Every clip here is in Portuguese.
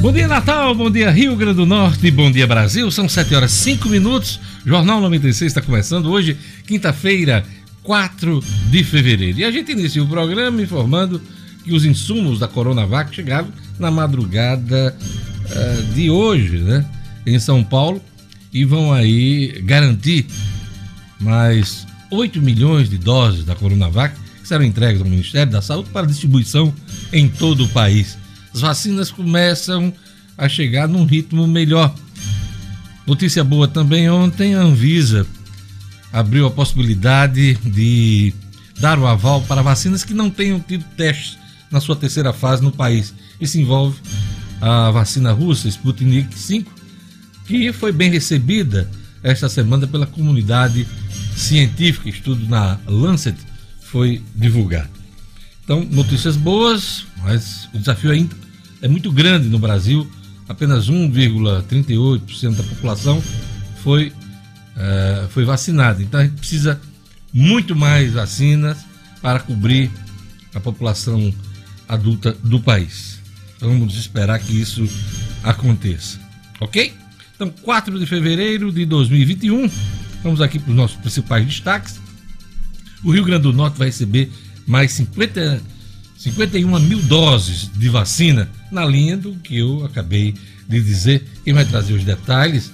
Bom dia, Natal. Bom dia, Rio Grande do Norte. Bom dia, Brasil. São 7 horas 5 minutos. Jornal 96 está começando hoje, quinta-feira, 4 de fevereiro. E a gente inicia o programa informando que os insumos da Coronavac chegaram na madrugada uh, de hoje, né? Em São Paulo e vão aí garantir mais 8 milhões de doses da Coronavac que serão entregues ao Ministério da Saúde para distribuição em todo o país as vacinas começam a chegar num ritmo melhor. Notícia boa também ontem, a Anvisa abriu a possibilidade de dar o aval para vacinas que não tenham tido testes na sua terceira fase no país. Isso envolve a vacina russa Sputnik V, que foi bem recebida esta semana pela comunidade científica. Estudo na Lancet foi divulgado. Então, notícias boas, mas o desafio ainda é muito grande no Brasil, apenas 1,38% da população foi, uh, foi vacinada. Então a gente precisa muito mais vacinas para cobrir a população adulta do país. Então, vamos esperar que isso aconteça. Ok? Então, 4 de fevereiro de 2021, vamos aqui para os nossos principais destaques. O Rio Grande do Norte vai receber mais 50 51 mil doses de vacina, na linha do que eu acabei de dizer. Quem vai trazer os detalhes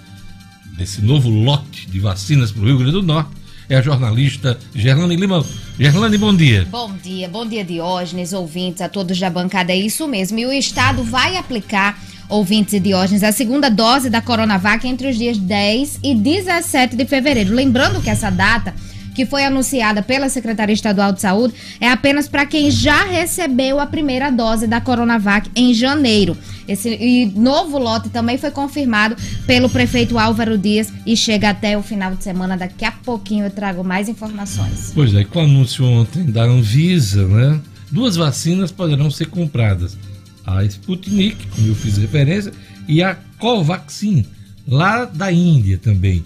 desse novo lote de vacinas para o Rio Grande do Norte é a jornalista Gerlane Lima. Gerlane, bom dia. Bom dia, bom dia Diógenes, ouvintes, a todos da bancada, é isso mesmo. E o Estado vai aplicar, ouvintes e Diógenes, a segunda dose da Coronavac entre os dias 10 e 17 de fevereiro. Lembrando que essa data que foi anunciada pela Secretaria Estadual de Saúde é apenas para quem já recebeu a primeira dose da Coronavac em janeiro. Esse novo lote também foi confirmado pelo prefeito Álvaro Dias e chega até o final de semana. Daqui a pouquinho eu trago mais informações. Pois é, com o anúncio ontem da Anvisa, né? Duas vacinas poderão ser compradas. A Sputnik, como eu fiz referência, e a Covaxin, lá da Índia também.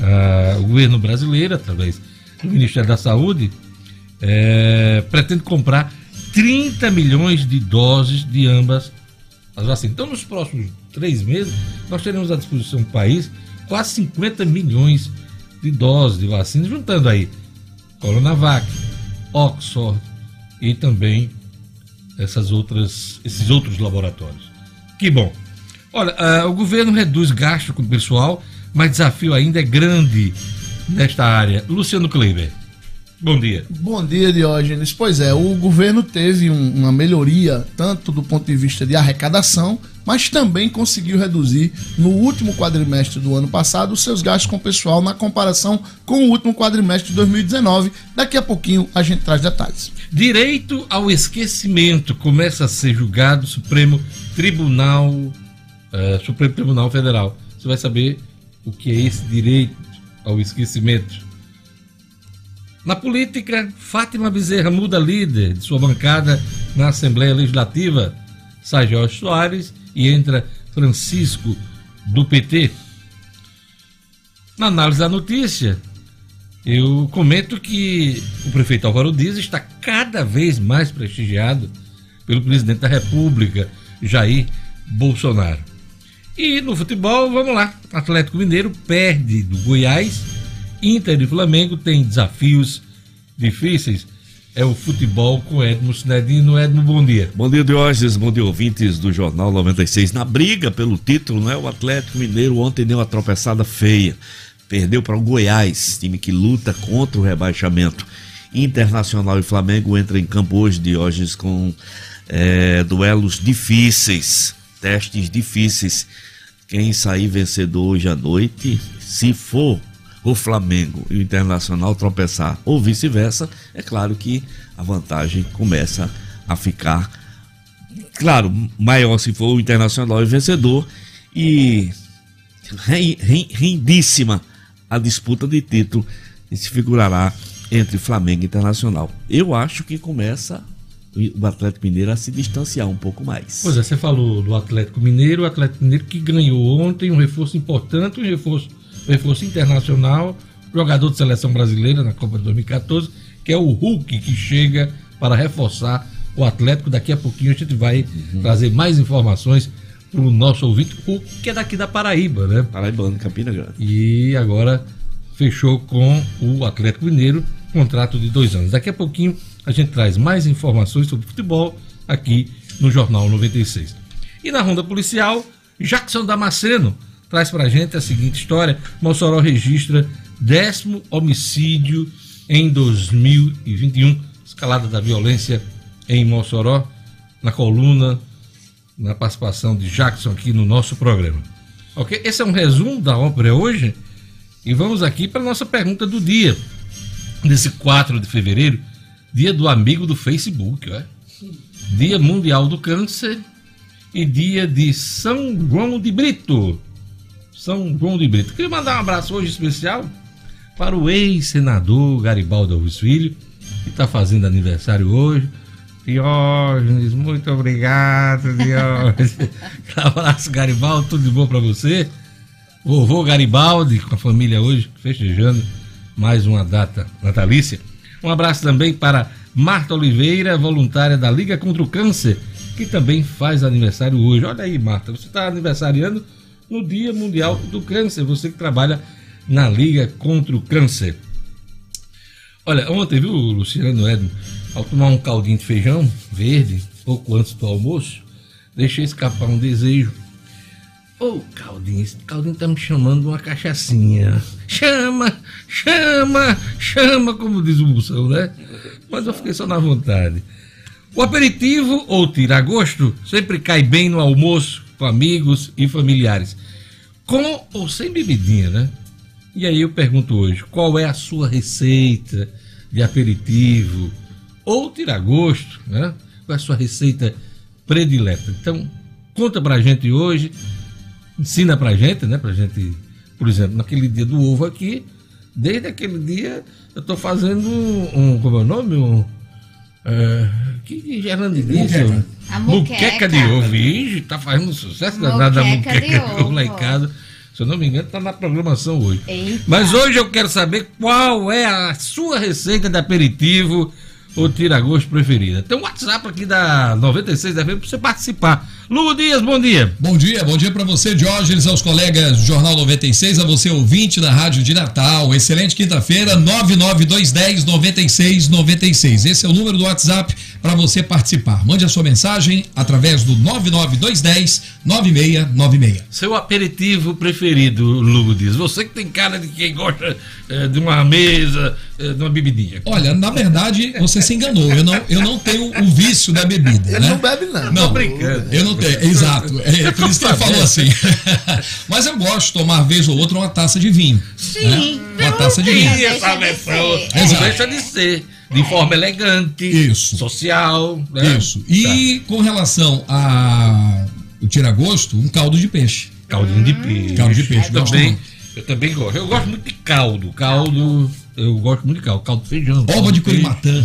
Ah, o governo brasileiro, através o Ministério da Saúde é, pretende comprar 30 milhões de doses de ambas as vacinas. Então, nos próximos três meses, nós teremos à disposição do país quase 50 milhões de doses de vacinas, juntando aí Coronavac, Oxford e também essas outras, esses outros laboratórios. Que bom. Olha, uh, o governo reduz gasto com o pessoal, mas desafio ainda é grande nesta área. Luciano Kleiber. Bom dia. Bom dia, Diógenes. Pois é, o governo teve um, uma melhoria, tanto do ponto de vista de arrecadação, mas também conseguiu reduzir no último quadrimestre do ano passado os seus gastos com o pessoal na comparação com o último quadrimestre de 2019. Daqui a pouquinho a gente traz detalhes. Direito ao esquecimento começa a ser julgado Supremo Tribunal uh, Supremo Tribunal Federal. Você vai saber o que é esse direito ao esquecimento. Na política, Fátima Bezerra muda líder de sua bancada na Assembleia Legislativa. Sai Jorge Soares e entra Francisco do PT. Na análise da notícia, eu comento que o prefeito Álvaro Dias está cada vez mais prestigiado pelo presidente da República, Jair Bolsonaro. E no futebol, vamos lá. Atlético Mineiro perde do Goiás. Inter e Flamengo têm desafios difíceis. É o futebol com Edmo Sinedino. Edmo, bom dia. Bom dia, Diógenes. Bom dia, ouvintes do Jornal 96. Na briga pelo título, não é? O Atlético Mineiro ontem deu uma tropeçada feia. Perdeu para o Goiás, time que luta contra o rebaixamento. Internacional e Flamengo entram em campo hoje, Diógenes, com é, duelos difíceis testes difíceis. Quem sair vencedor hoje à noite, se for o Flamengo e o Internacional tropeçar ou vice-versa, é claro que a vantagem começa a ficar, claro, maior se for o Internacional e vencedor e rendíssima a disputa de título se figurará entre Flamengo e Internacional. Eu acho que começa o Atlético Mineiro a se distanciar um pouco mais. Pois é, você falou do Atlético Mineiro, o Atlético Mineiro que ganhou ontem um reforço importante, um reforço, um reforço internacional, jogador de seleção brasileira na Copa de 2014, que é o Hulk, que chega para reforçar o Atlético. Daqui a pouquinho a gente vai uhum. trazer mais informações para o nosso ouvinte, o que é daqui da Paraíba, né? Paraibano, Campina Grande. E agora fechou com o Atlético Mineiro, contrato de dois anos. Daqui a pouquinho a gente traz mais informações sobre futebol aqui no Jornal 96. E na ronda policial, Jackson Damasceno traz pra gente a seguinte história: Mossoró registra décimo homicídio em 2021, escalada da violência em Mossoró, na coluna, na participação de Jackson aqui no nosso programa. Ok? Esse é um resumo da ópera hoje e vamos aqui para a nossa pergunta do dia, desse 4 de fevereiro, dia do amigo do Facebook, ó. Dia Mundial do Câncer e dia de São João de Brito. São João de Brito. Queria mandar um abraço hoje especial para o ex-senador Garibaldo Alves Filho, que está fazendo aniversário hoje. Diógenes, muito obrigado, Diógenes. um abraço, Garibaldo, tudo de bom para você. Vovô Garibaldi, com a família hoje, festejando mais uma data natalícia. Um abraço também para Marta Oliveira, voluntária da Liga contra o Câncer, que também faz aniversário hoje. Olha aí, Marta, você está aniversariando no Dia Mundial do Câncer, você que trabalha na Liga contra o Câncer. Olha, ontem, viu, Luciano Edmo, ao tomar um caldinho de feijão verde, pouco antes do almoço, deixei escapar um desejo. Ô, oh, Caldinho, Caldinho tá me chamando uma cachaçinha. Chama, chama, chama, como diz o moção, né? Mas eu fiquei só na vontade. O aperitivo ou tira-gosto sempre cai bem no almoço, com amigos e familiares. Com ou sem bebidinha, né? E aí eu pergunto hoje, qual é a sua receita de aperitivo ou tira-gosto, né? Qual é a sua receita predileta? Então, conta pra gente hoje, ensina pra gente, né? Pra gente, por exemplo, naquele dia do ovo aqui, desde aquele dia eu tô fazendo um, um como é o nome? Um, é, que, que Gerando disse? A muqueca. de ovo. Ixi, tá fazendo sucesso danado a muqueca de, ovo lá em casa. Se eu não me engano, tá na programação hoje. Eita. Mas hoje eu quero saber qual é a sua receita de aperitivo ou tira-gosto preferida. Tem um WhatsApp aqui da 96 FM para você participar. Lugo Dias, bom dia. Bom dia, bom dia para você, Diógenes, aos colegas do Jornal 96, a você ouvinte da Rádio de Natal. Excelente quinta-feira, 99210 9696. Esse é o número do WhatsApp para você participar. Mande a sua mensagem através do 99210 9696. Seu aperitivo preferido, Lugo Dias. Você que tem cara de quem gosta é, de uma mesa, é, de uma bebidinha. Olha, na verdade, você se enganou. Eu não, eu não tenho o vício da bebida. Ele né? não bebe, não. Não, tô brincando. Eu não tenho. Exato. É, por isso que ele falou assim. Mas eu gosto de tomar, vez ou outra, uma taça de vinho. Sim. Né? Uma taça de vinho. Essa versão. Não deixa de ser de forma elegante, isso. social. Né? Isso. E tá. com relação a o tira-gosto, um caldo de peixe. Caldinho de peixe. Caldo de peixe. Eu também, eu também gosto. Eu gosto muito de caldo. Caldo, eu gosto muito de caldo. Caldo de feijão. Ova de curimatã.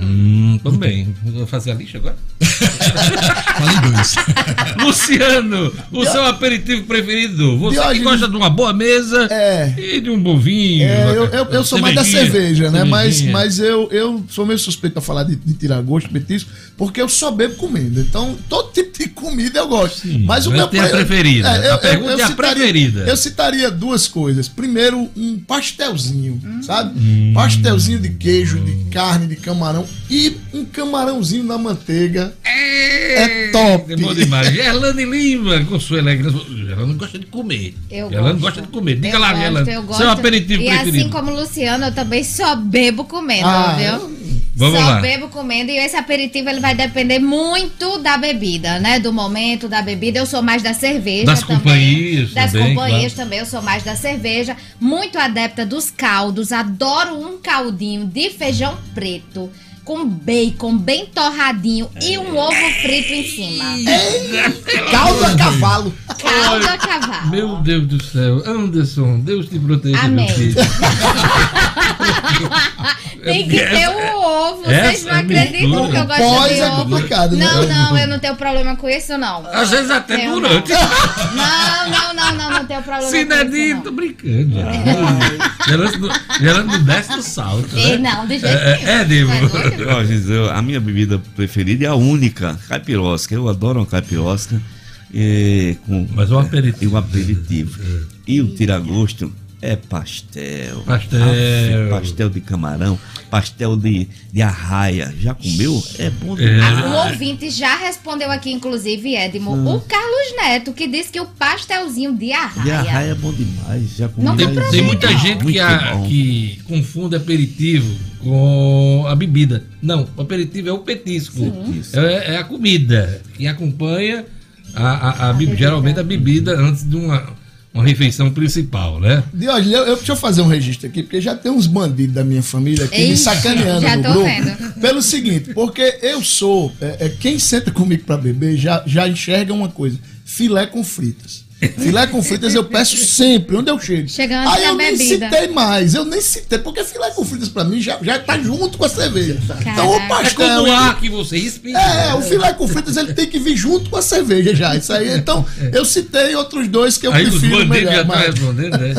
Hum, também. Vou fazer a lixa agora? Falei dois. Luciano, o seu aperitivo preferido? Você Diógenes... que gosta de uma boa mesa é. e de um bom vinho. É, eu, eu, eu sou mais da cerveja, né? Mas, mas eu, eu sou meio suspeito a falar de, de tirar gosto, petisco, porque eu só bebo comida. Então, todo tipo de comida eu gosto. Sim, mas o meu a preferida. É, eu, a pergunta eu, é a citaria, preferida. Eu citaria duas coisas. Primeiro, um pastelzinho, hum. sabe? Hum. Pastelzinho de queijo, de carne, de camarão e um camarãozinho na manteiga. É, é top. É bom demais. Gerlane Lima, com sua elegância. Gerlane gosta de comer. Eu Gerlane gosta de comer. Diga eu lá, Gerlane. Seu aperitivo e preferido. E assim como Luciano, eu também só bebo comendo, ah, viu? Vamos Só lá. bebo comendo e esse aperitivo ele vai depender muito da bebida, né? Do momento da bebida. Eu sou mais da cerveja das também. Companhias das também, companhias claro. também. Eu sou mais da cerveja. Muito adepta dos caldos. Adoro um caldinho de feijão preto com bacon bem torradinho e um ovo frito em cima. Caldo a cavalo. Caldo a cavalo. Meu Deus do céu. Anderson, Deus te proteja, Amém. meu filho. Tem que ter o ovo. Vocês não essa acreditam que eu gosto Pós de é ovo. complicado, né? Não, não, eu não tenho problema com isso, não. Às vezes até Tenho, durante. Não, não, não, não, não tenho problema Se com é isso, não. tô brincando. Gerando no décimo salto. Né? não, de jeito É, nenhum. é, Divo. É doido? A minha bebida preferida é a única, caipirosca. Eu adoro uma caipirosca e, com, Mas um aperitivo. e um aperitivo. E o tiragosto é pastel. Pastel. Aff, pastel de camarão, pastel de, de arraia. Já comeu? É bom É. demais. Um ouvinte já respondeu aqui, inclusive, Edmo, o Carlos Neto, que disse que o pastelzinho de De arraia. arraia é bom demais. Já comeu? Não tem Tem, muita Não. gente que, a- que confunde aperitivo com a bebida. Não, o aperitivo é o petisco. É, é a comida que acompanha a, a- a be- bebida. geralmente a bebida antes de uma, uma refeição principal, né? Diógenes, eu, eu, deixa eu fazer um registro aqui, porque já tem uns bandidos da minha família aqui me Ixi, sacaneando já no tô grupo. vendo. Pelo seguinte, porque eu sou. é, é, quem senta comigo pra beber já, já enxerga uma coisa: filé com fritas. Filé com fritas eu peço sempre, onde eu chego. Chega antes Aí eu nem bebida. citei mais, eu nem citei, porque filé com fritas pra mim já, já tá junto com a cerveja. Então o Caraca. É pastel. como o ele- ar que você respira. é, o filé com fritas ele tem que vir junto com a cerveja já. Isso aí, então, eu citei outros dois que eu Aí os prefiro bandidos melhor. já estão mas- respondendo, né?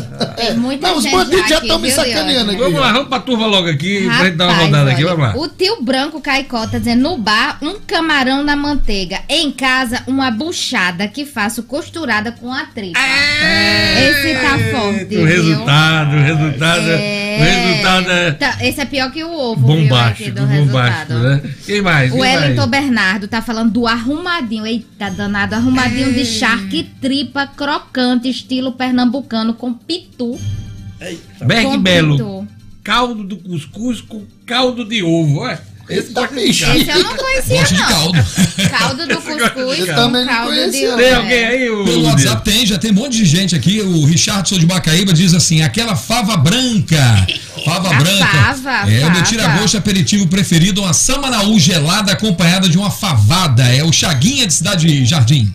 Muita Não, os bandidos já aqui, estão me sacaneando aqui. Vamos lá, vamos pra turma logo aqui, pra gente dar uma Rapaz, rodada aqui, olha, vamos lá. O tio Branco Caicó tá dizendo, no bar, um camarão na manteiga. Em casa, uma buchada que faço costurada com a tripa. Esse tá forte, O viu? resultado, o resultado, É. o resultado é Tá, esse é pior que o ovo, viu, bombástico, do bombástico, né? Quem mais? O? Wellington Bernardo tá falando do arrumadinho. Eita, danado. Arrumadinho de charque tripa crocante, estilo pernambucano, com pitu. Berg com Belo, pitu. caldo do cuscuz com caldo de ovo, é? Esse de bicho. caldo. Esse eu não conhecia, Gosto de não. caldo. Caldo do cuscuz Eu também não caldo de conhecia. ovo. Tem é. alguém aí? ô, Pelo? WhatsApp tem, já tem um monte de gente aqui. O Richardson de Macaíba diz assim: aquela fava branca. Fava A branca. fava, é o fava. meu tira-gosto aperitivo preferido, uma samanaú gelada acompanhada de uma favada. É o Chaguinha de Cidade Jardim.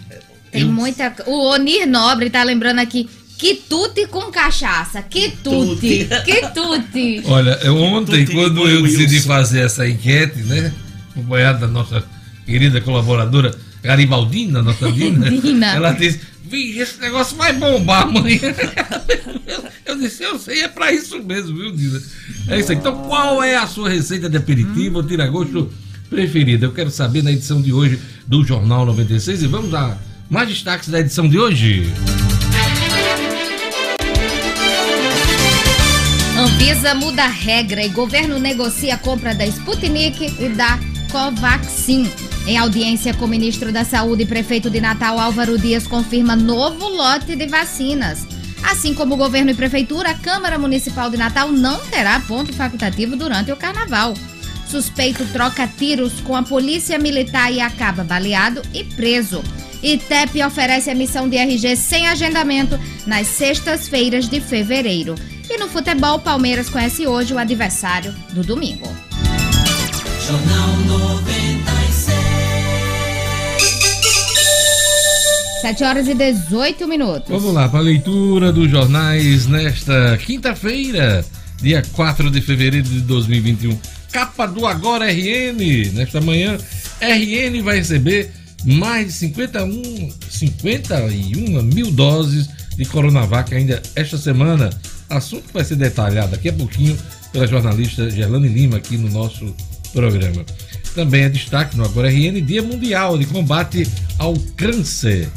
Tem muita. O Onir Nobre tá lembrando aqui. Quitute com cachaça. Quitute. Quitute. Olha, eu ontem, quando eu decidi Wilson. fazer essa enquete, né? Acompanhado da nossa querida colaboradora Garibaldina, nossa Dina, Dina. ela disse: Vixe, esse negócio vai bombar amanhã. Eu disse: Eu sei, é pra isso mesmo, viu, Dina? É isso aí. Então, qual é a sua receita de aperitivo ou tira-gosto preferida? Eu quero saber na edição de hoje do Jornal 96 e vamos a mais destaques da edição de hoje. Anvisa muda a regra e governo negocia a compra da Sputnik e da Covaxin. Em audiência com o ministro da Saúde e prefeito de Natal, Álvaro Dias confirma novo lote de vacinas. Assim como o governo e prefeitura, a Câmara Municipal de Natal não terá ponto facultativo durante o carnaval. Suspeito troca tiros com a polícia militar e acaba baleado e preso. ITEP oferece emissão de RG sem agendamento nas sextas-feiras de fevereiro. E no futebol, Palmeiras conhece hoje o adversário do domingo. Jornal 96. 7 horas e 18 minutos. Vamos lá para a leitura dos jornais nesta quinta-feira, dia 4 de fevereiro de 2021. Capa do Agora RN. Nesta manhã, RN vai receber mais de 51, 51 mil doses de Coronavac ainda esta semana. Assunto que vai ser detalhado daqui a pouquinho pela jornalista Gerlane Lima aqui no nosso programa. Também é destaque no Agora RN, Dia Mundial de Combate ao Câncer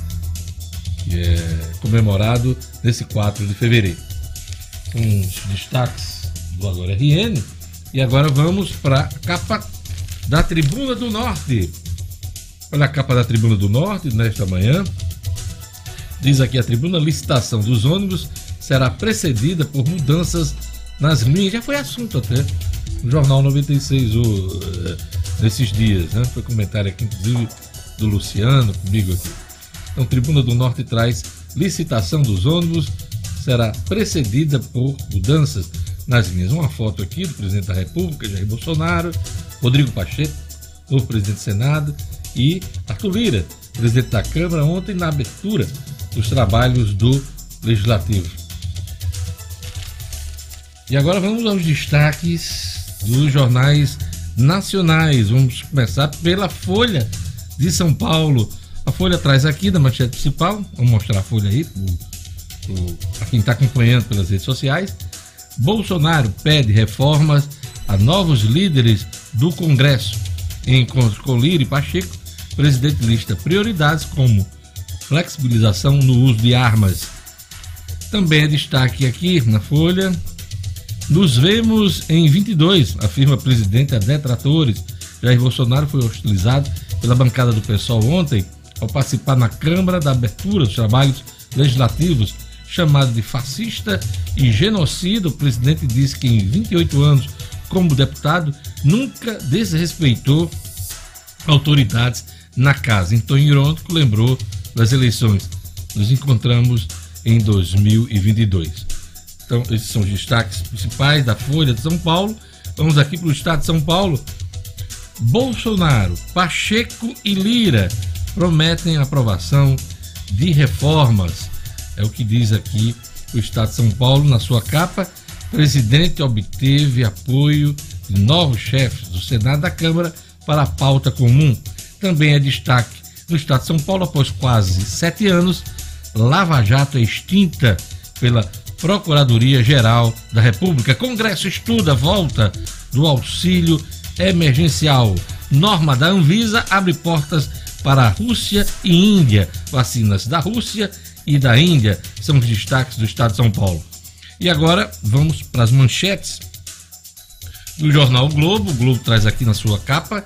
que é comemorado nesse 4 de fevereiro. Uns destaques do Agora RN. E agora vamos para a capa da Tribuna do Norte. Olha a capa da Tribuna do Norte nesta manhã. Diz aqui a tribuna: licitação dos ônibus será precedida por mudanças nas linhas. Já foi assunto até no Jornal 96 o, eh, nesses dias. Né? Foi comentário aqui, inclusive, do Luciano comigo aqui. Então, Tribuna do Norte traz licitação dos ônibus será precedida por mudanças nas linhas. Uma foto aqui do presidente da República, Jair Bolsonaro, Rodrigo Pacheco, novo presidente do Senado, e Arthur Lira, presidente da Câmara, ontem na abertura dos trabalhos do Legislativo. E agora vamos aos destaques dos jornais nacionais. Vamos começar pela Folha de São Paulo. A Folha traz aqui da manchete principal, vamos mostrar a Folha aí para quem está acompanhando pelas redes sociais. Bolsonaro pede reformas a novos líderes do Congresso. Em encontro com Lira e Pacheco, o presidente lista prioridades como flexibilização no uso de armas. Também é destaque aqui na Folha. Nos vemos em 22, afirma presidente a detratores. Jair Bolsonaro foi hostilizado pela bancada do PSOL ontem ao participar na Câmara da abertura dos trabalhos legislativos, chamado de fascista e genocida. O presidente disse que em 28 anos como deputado nunca desrespeitou autoridades na casa. Tom irônico, lembrou das eleições. Nos encontramos em 2022. Então, esses são os destaques principais da Folha de São Paulo. Vamos aqui para o estado de São Paulo. Bolsonaro, Pacheco e Lira prometem aprovação de reformas. É o que diz aqui o Estado de São Paulo na sua capa. Presidente obteve apoio de novos chefes do Senado da Câmara para a pauta comum. Também é destaque no Estado de São Paulo, após quase sete anos, Lava Jato é extinta pela Procuradoria-Geral da República. Congresso estuda a volta do auxílio emergencial. Norma da Anvisa abre portas para a Rússia e Índia. Vacinas da Rússia e da Índia são os destaques do Estado de São Paulo. E agora vamos para as manchetes do jornal Globo. O Globo traz aqui na sua capa.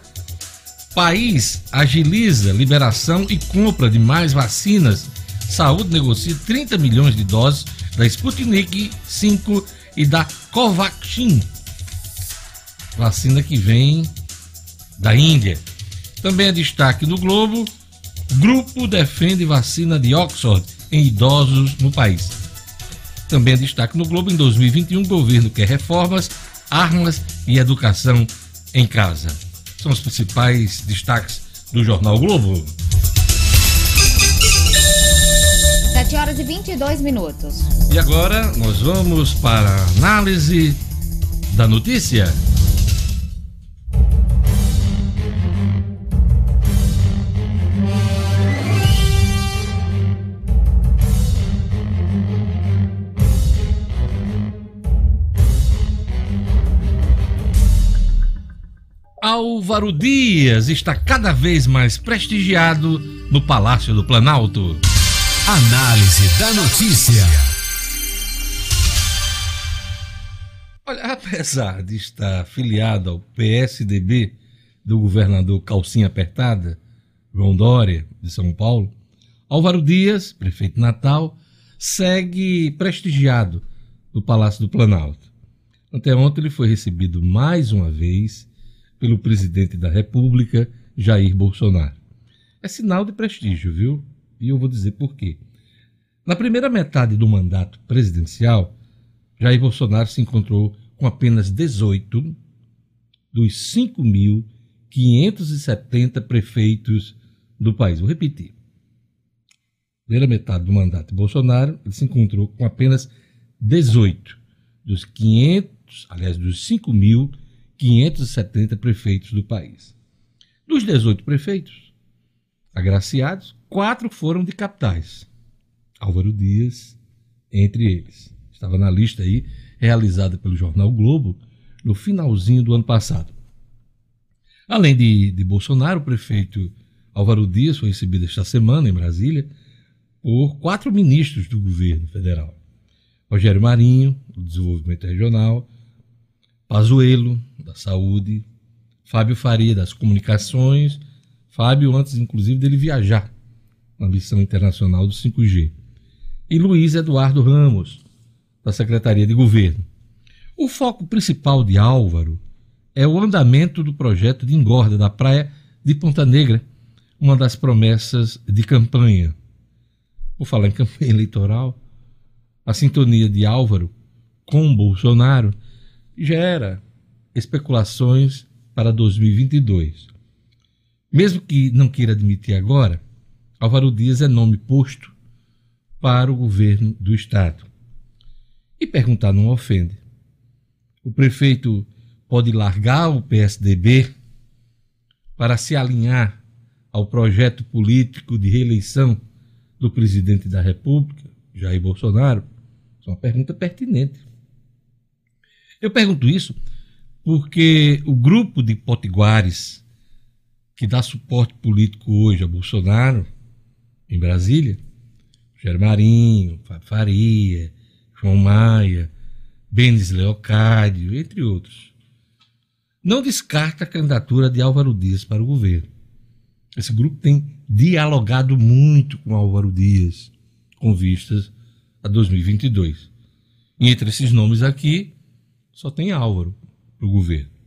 País agiliza liberação e compra de mais vacinas. Saúde negocia 30 milhões de doses da Sputnik 5 e da Covaxin. Vacina que vem da Índia. Também é destaque no Globo: grupo defende vacina de Oxford em idosos no país. Também é destaque no Globo: em 2021, o governo quer reformas, armas e educação em casa. São os principais destaques do jornal Globo. 7 horas e 22 minutos. E agora nós vamos para a análise da notícia. Álvaro Dias está cada vez mais prestigiado no Palácio do Planalto. Análise da notícia. Olha, apesar de estar afiliado ao PSDB do governador Calcinha Apertada, João Dória, de São Paulo, Álvaro Dias, prefeito Natal, segue prestigiado no Palácio do Planalto. Anteontem ele foi recebido mais uma vez pelo presidente da República, Jair Bolsonaro. É sinal de prestígio, viu? E eu vou dizer por quê. Na primeira metade do mandato presidencial, Jair Bolsonaro se encontrou com apenas 18 dos 5.570 prefeitos do país. Vou repetir. Primeira metade do mandato de Bolsonaro, ele se encontrou com apenas 18 dos 500, aliás, dos 5.000 570 prefeitos do país. Dos 18 prefeitos agraciados, quatro foram de capitais. Álvaro Dias, entre eles. Estava na lista aí, realizada pelo jornal Globo, no finalzinho do ano passado. Além de, de Bolsonaro, o prefeito Álvaro Dias foi recebido esta semana em Brasília por quatro ministros do governo federal. Rogério Marinho, do Desenvolvimento Regional, Pazuello, da Saúde, Fábio Faria, das Comunicações, Fábio antes, inclusive, dele viajar na missão internacional do 5G, e Luiz Eduardo Ramos, da Secretaria de Governo. O foco principal de Álvaro é o andamento do projeto de engorda da praia de Ponta Negra, uma das promessas de campanha. Por falar em campanha eleitoral, a sintonia de Álvaro com Bolsonaro gera especulações para 2022. Mesmo que não queira admitir agora, Álvaro Dias é nome posto para o governo do estado. E perguntar não ofende. O prefeito pode largar o PSDB para se alinhar ao projeto político de reeleição do presidente da República, Jair Bolsonaro? É uma pergunta pertinente. Eu pergunto isso porque o grupo de potiguares que dá suporte político hoje a Bolsonaro, em Brasília, Jair Marinho, Faria, João Maia, Benes Leocádio, entre outros, não descarta a candidatura de Álvaro Dias para o governo. Esse grupo tem dialogado muito com Álvaro Dias, com vistas a 2022. E entre esses nomes aqui, só tem Álvaro para o governo.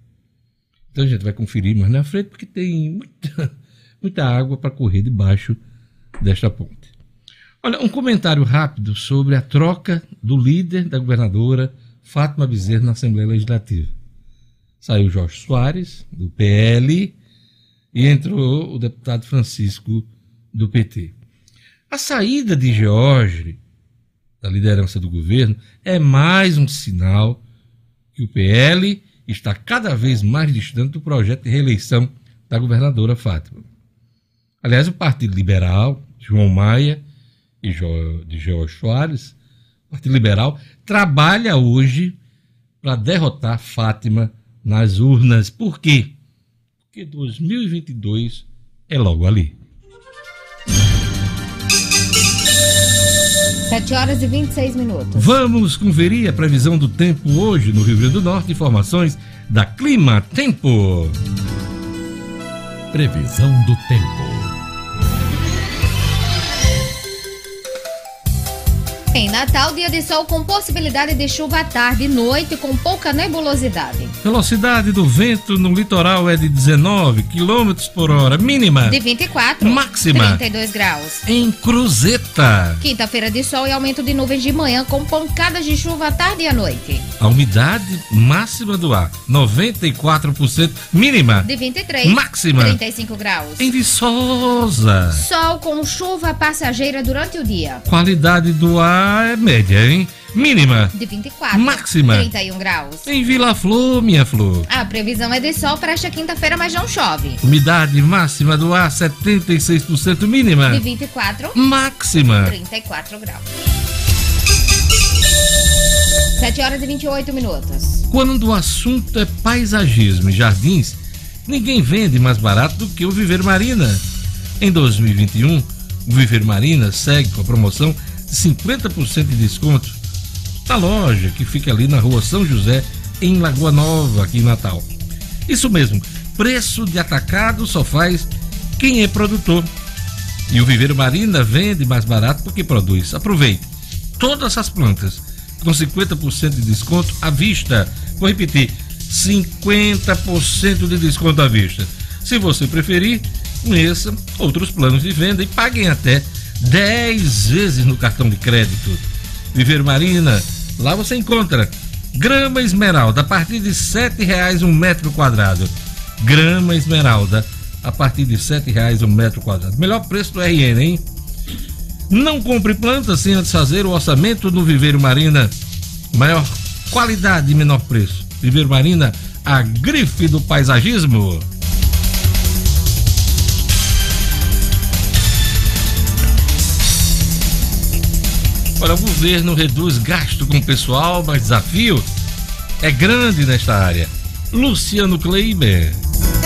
Então a gente vai conferir mais na frente, porque tem muita, muita água para correr debaixo desta ponte. Olha, um comentário rápido sobre a troca do líder da governadora Fátima Bezerra na Assembleia Legislativa. Saiu Jorge Soares, do PL, e entrou o deputado Francisco, do PT. A saída de Jorge da liderança do governo é mais um sinal que o PL está cada vez mais distante do projeto de reeleição da governadora Fátima. Aliás, o Partido Liberal, João Maia e de George Soares, o Partido Liberal, trabalha hoje para derrotar Fátima nas urnas. Por quê? Porque 2022 é logo ali. 7 horas e 26 minutos. Vamos conferir a previsão do tempo hoje no Rio Grande do Norte. Informações da Clima Tempo. Previsão do tempo. Em Natal, dia de sol com possibilidade de chuva à tarde e noite com pouca nebulosidade. Velocidade do vento no litoral é de 19 km por hora, mínima. De 24. Máxima. 32 graus. Em Cruzeta. Quinta-feira de sol e aumento de nuvens de manhã com pancadas de chuva à tarde e à noite. A umidade máxima do ar, 94%, mínima. De 23. Máxima. 35 graus. Em Viçosa. Sol com chuva passageira durante o dia. Qualidade do ar é média, hein? Mínima. De 24. Máxima. 31 graus. Em Vila Flor, minha flor. A previsão é de sol para esta quinta-feira, mas não chove. Umidade máxima do ar, 76% mínima. De 24. Máxima. 34 graus. 7 horas e 28 minutos. Quando o assunto é paisagismo e jardins, ninguém vende mais barato do que o Viver Marina. Em 2021, o Viver Marina segue com a promoção 50% de desconto na loja que fica ali na rua São José, em Lagoa Nova, aqui em Natal. Isso mesmo, preço de atacado só faz quem é produtor. E o Viveiro Marina vende mais barato porque produz. Aproveite todas as plantas com 50% de desconto à vista. Vou repetir: 50% de desconto à vista. Se você preferir, conheça outros planos de venda e paguem até 10 vezes no cartão de crédito. Viver Marina, lá você encontra grama esmeralda a partir de R$ reais um metro quadrado. Grama esmeralda a partir de R$ reais um metro quadrado. Melhor preço do RN, hein? Não compre plantas sem antes fazer o orçamento no Viveiro Marina. Maior qualidade e menor preço. Viveiro Marina, a grife do paisagismo. Olha, o governo reduz gasto com pessoal, mas desafio é grande nesta área. Luciano Kleiber.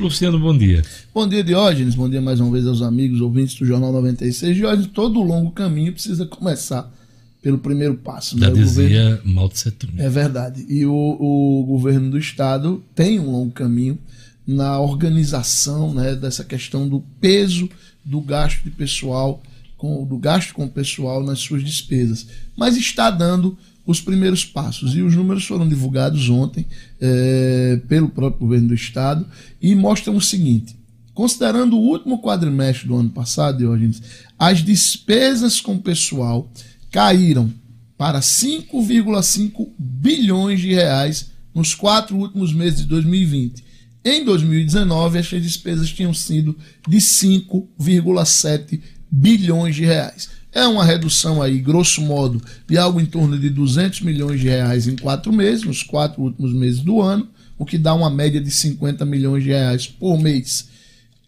Luciano, bom dia. Bom dia, Diógenes. Bom dia mais uma vez aos amigos ouvintes do Jornal 96. Diógenes, todo longo caminho precisa começar pelo primeiro passo. Já né? Dizia governo- Mao Tse Tung. É verdade. E o, o governo do estado tem um longo caminho na organização né, dessa questão do peso do gasto de pessoal, com, do gasto com o pessoal nas suas despesas. Mas está dando os primeiros passos. E os números foram divulgados ontem eh, pelo próprio governo do estado e mostram o seguinte: Considerando o último quadrimestre do ano passado, Diógenes, as despesas com pessoal caíram para 5,5 bilhões de reais nos quatro últimos meses de 2020. Em 2019, essas despesas tinham sido de 5,7 bilhões de reais. É uma redução aí, grosso modo, de algo em torno de 200 milhões de reais em quatro meses, nos quatro últimos meses do ano, o que dá uma média de 50 milhões de reais por mês.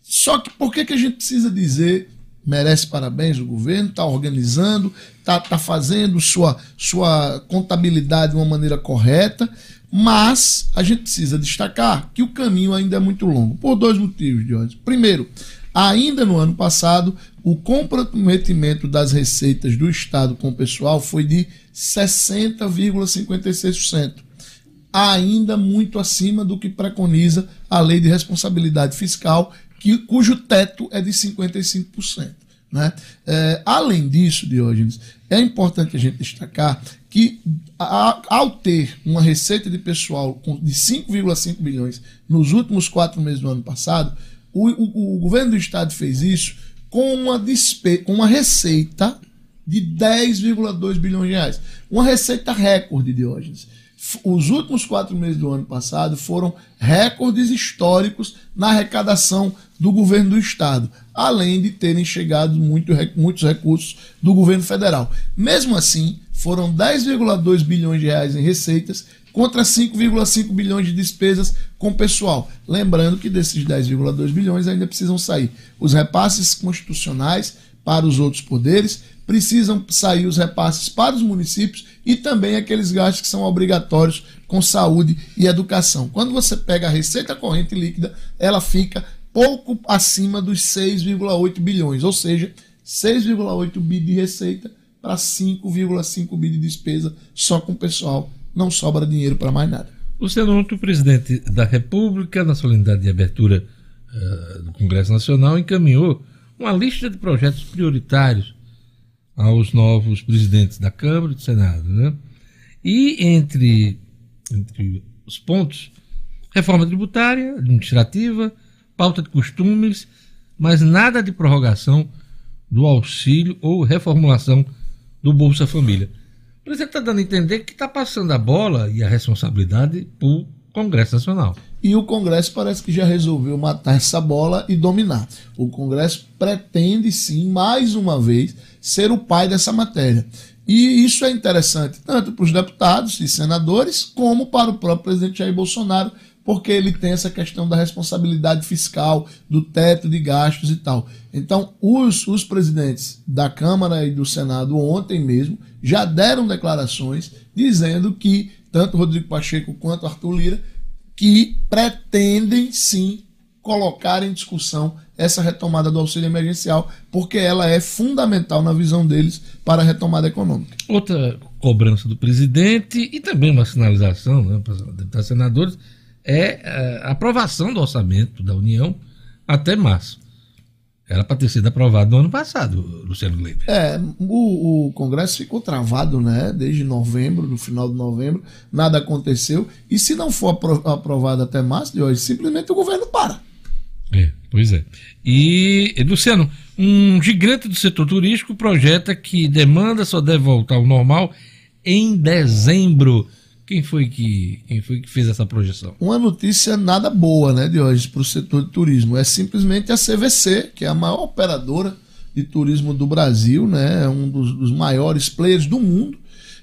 Só que por que, que a gente precisa dizer merece parabéns o governo, está organizando, está tá fazendo sua, sua contabilidade de uma maneira correta, mas a gente precisa destacar que o caminho ainda é muito longo, por dois motivos, Jorge. Primeiro, ainda no ano passado, o comprometimento das receitas do Estado com o pessoal foi de 60,56%. Ainda muito acima do que preconiza a lei de responsabilidade fiscal, que, cujo teto é de 55%. Né? É, além disso, Diógenes, é importante a gente destacar que, a, ao ter uma receita de pessoal de 5,5 bilhões nos últimos quatro meses do ano passado, o, o, o governo do estado fez isso com uma, despe com uma receita de 10,2 bilhões de reais. Uma receita recorde, Diógenes os últimos quatro meses do ano passado foram recordes históricos na arrecadação do governo do estado, além de terem chegado muito, muitos recursos do governo federal. Mesmo assim, foram 10,2 bilhões de reais em receitas contra 5,5 bilhões de despesas com pessoal. Lembrando que desses 10,2 bilhões ainda precisam sair os repasses constitucionais para os outros poderes, precisam sair os repasses para os municípios e também aqueles gastos que são obrigatórios com saúde e educação. Quando você pega a receita corrente líquida, ela fica pouco acima dos 6,8 bilhões, ou seja, 6,8 bi de receita para 5,5 bi de despesa só com o pessoal. Não sobra dinheiro para mais nada. Luciano, ontem o presidente da República, na solenidade de abertura uh, do Congresso Nacional, encaminhou uma lista de projetos prioritários aos novos presidentes da Câmara e do Senado. Né? E entre, entre os pontos, reforma tributária, administrativa, pauta de costumes, mas nada de prorrogação do auxílio ou reformulação do Bolsa Família. O presidente está dando a entender que está passando a bola e a responsabilidade para o Congresso Nacional e o Congresso parece que já resolveu matar essa bola e dominar. O Congresso pretende sim, mais uma vez, ser o pai dessa matéria. E isso é interessante tanto para os deputados e senadores, como para o próprio presidente Jair Bolsonaro, porque ele tem essa questão da responsabilidade fiscal, do teto de gastos e tal. Então, os, os presidentes da Câmara e do Senado, ontem mesmo, já deram declarações dizendo que tanto Rodrigo Pacheco quanto Arthur Lira que pretendem sim colocar em discussão essa retomada do auxílio emergencial, porque ela é fundamental na visão deles para a retomada econômica. Outra cobrança do presidente e também uma sinalização né, para os senadores é eh, a aprovação do orçamento da União até março. Era para ter sido aprovado no ano passado, Luciano Gleiber. É, o, o, Congresso ficou travado, né? Desde novembro, no final de novembro, nada aconteceu. E se não for aprovado até março de hoje, simplesmente o governo para. É, pois é. E, Luciano, um gigante do setor turístico projeta que demanda só deve voltar ao normal em dezembro quem foi que, quem foi que fez essa projeção? Uma notícia nada boa, né, de hoje para o setor de turismo. É simplesmente a CVC, que é a maior operadora de turismo do Brasil, né? É um dos, dos maiores players do mundo.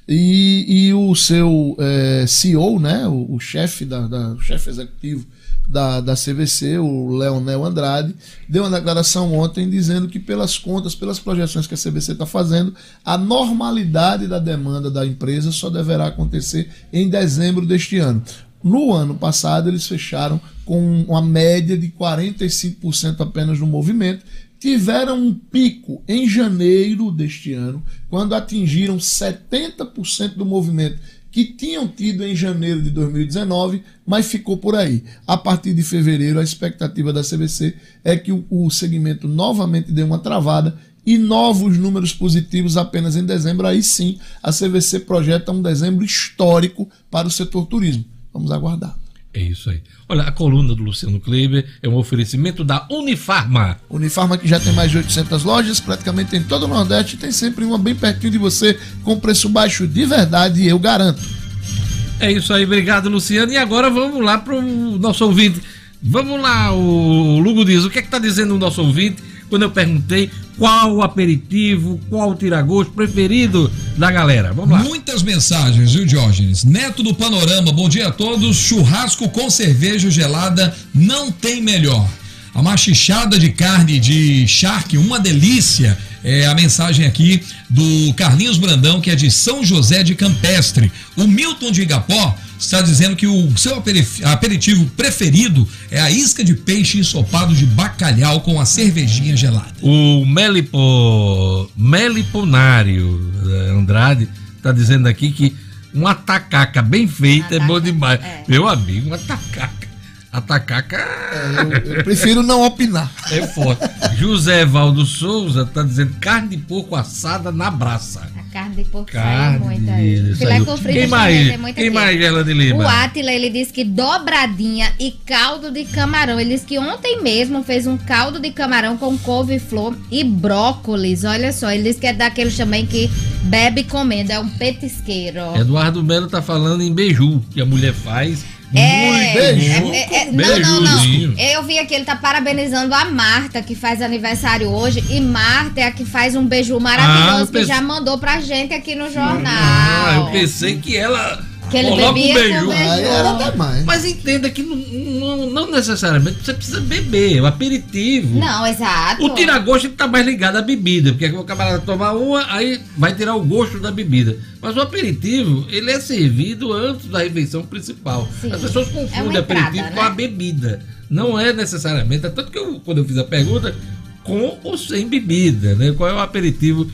E, e o seu é, CEO, né, o, o chefe da, da o chefe executivo da, da CVC, o Leonel Andrade, deu uma declaração ontem dizendo que, pelas contas, pelas projeções que a CVC está fazendo, a normalidade da demanda da empresa só deverá acontecer em dezembro deste ano. No ano passado, eles fecharam com uma média de 45% apenas no movimento, tiveram um pico em janeiro deste ano, quando atingiram 70% do movimento que tinham tido em janeiro de 2019, mas ficou por aí. A partir de fevereiro, a expectativa da CBC é que o, o segmento novamente dê uma travada e novos números positivos apenas em dezembro. Aí sim, a CVC projeta um dezembro histórico para o setor turismo. Vamos aguardar. É isso aí. Olha, a coluna do Luciano Kleber é um oferecimento da Unifarma. Unifarma que já tem mais de 800 lojas, praticamente em todo o Nordeste, tem sempre uma bem pertinho de você, com preço baixo de verdade, eu garanto. É isso aí, obrigado, Luciano. E agora vamos lá para o nosso ouvinte. Vamos lá, o Lugo diz, o que é que tá dizendo o nosso ouvinte quando eu perguntei qual aperitivo, qual tiragosto preferido da galera? Vamos lá. Muitas mensagens, viu, Diógenes? Neto do Panorama, bom dia a todos. Churrasco com cerveja gelada não tem melhor. A machichada de carne de charque, uma delícia. É a mensagem aqui do Carlinhos Brandão, que é de São José de Campestre. O Milton de Igapó está dizendo que o seu aperitivo preferido é a isca de peixe ensopado de bacalhau com a cervejinha gelada. O Melipo, Meliponário eh, Andrade tá dizendo aqui que uma tacaca bem feita é bom demais. Meu amigo, uma tacaca. A tacaca Eu, eu prefiro não opinar. é forte. José Valdo Souza tá dizendo carne de porco assada na braça. A carne de porco saiu Carne muito aí. de- Filé saiu. com fritas Quem mais? tem muita Quem aqui. mais, Gerla de Lima? O Atila, ele disse que dobradinha e caldo de camarão. Ele disse que ontem mesmo fez um caldo de camarão com couve-flor e brócolis. Olha só, ele disse que é daquele também que bebe comendo, é um petisqueiro. Eduardo Melo tá falando em beiju, que a mulher faz. É, bom. é, é, é, não, não, não. Eu vi aqui, ele tá parabenizando a Marta, que faz aniversário hoje. E Marta é a que faz um beijo Ah, maravilhoso, eu que pensei- já mandou pra gente aqui no Ah, jornal. eu pensei que ela Que ele coloca bebia um. Aí era demais. Mas entenda que não, não- não necessariamente você precisa beber, é um aperitivo. Não, exato. O tira-gosto tá mais ligado à bebida, porque o camarada tomar uma, aí vai tirar o gosto da bebida. Mas o aperitivo, ele é servido antes da refeição principal. Sim. As pessoas É confundem uma entrada, aperitivo né? com a bebida. Não é necessariamente. É tanto que eu, quando eu fiz a pergunta, com ou sem bebida, né? Qual é o aperitivo,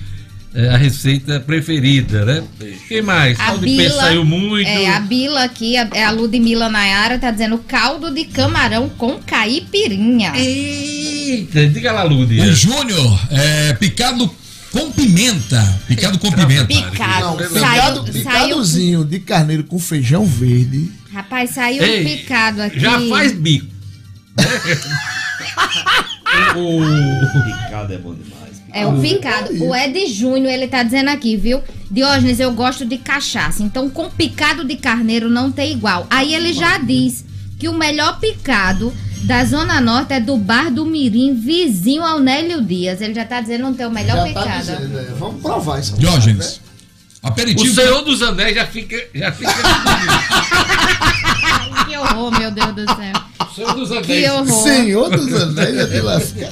é, a receita preferida, né? Quem mais? A Caldo de peixe Bila, saiu muito. É, a Bila aqui, a, é a Ludmilla Nayara, tá dizendo caldo de camarão com caipirinha. Eita, diga lá, Lúdia. O Júnior, é, picado com pimenta. Picado com pimenta. Picado. Não, saiu, picado, saiu, picadozinho de carneiro com feijão verde. rapaz, saiu Ei, um picado aqui. Já faz bico. o, Picado é bom demais. É o picado. O Ed Júnior, ele tá dizendo aqui, viu? Diógenes, eu gosto de cachaça. Então, com picado de carneiro não tem igual. Aí ele já diz que o melhor picado da Zona Norte é do Bar do Mirim, vizinho ao Nélio Dias. Ele já tá dizendo não tem o melhor Já tá picado. dizendo, é, Vamos provar isso. Diógenes. o Aperitivo. Senhor dos Anéis já fica. Já fica que horror, meu Deus do céu. o Senhor dos Que Anéis. horror. Senhor dos Anéis, eu te lascar.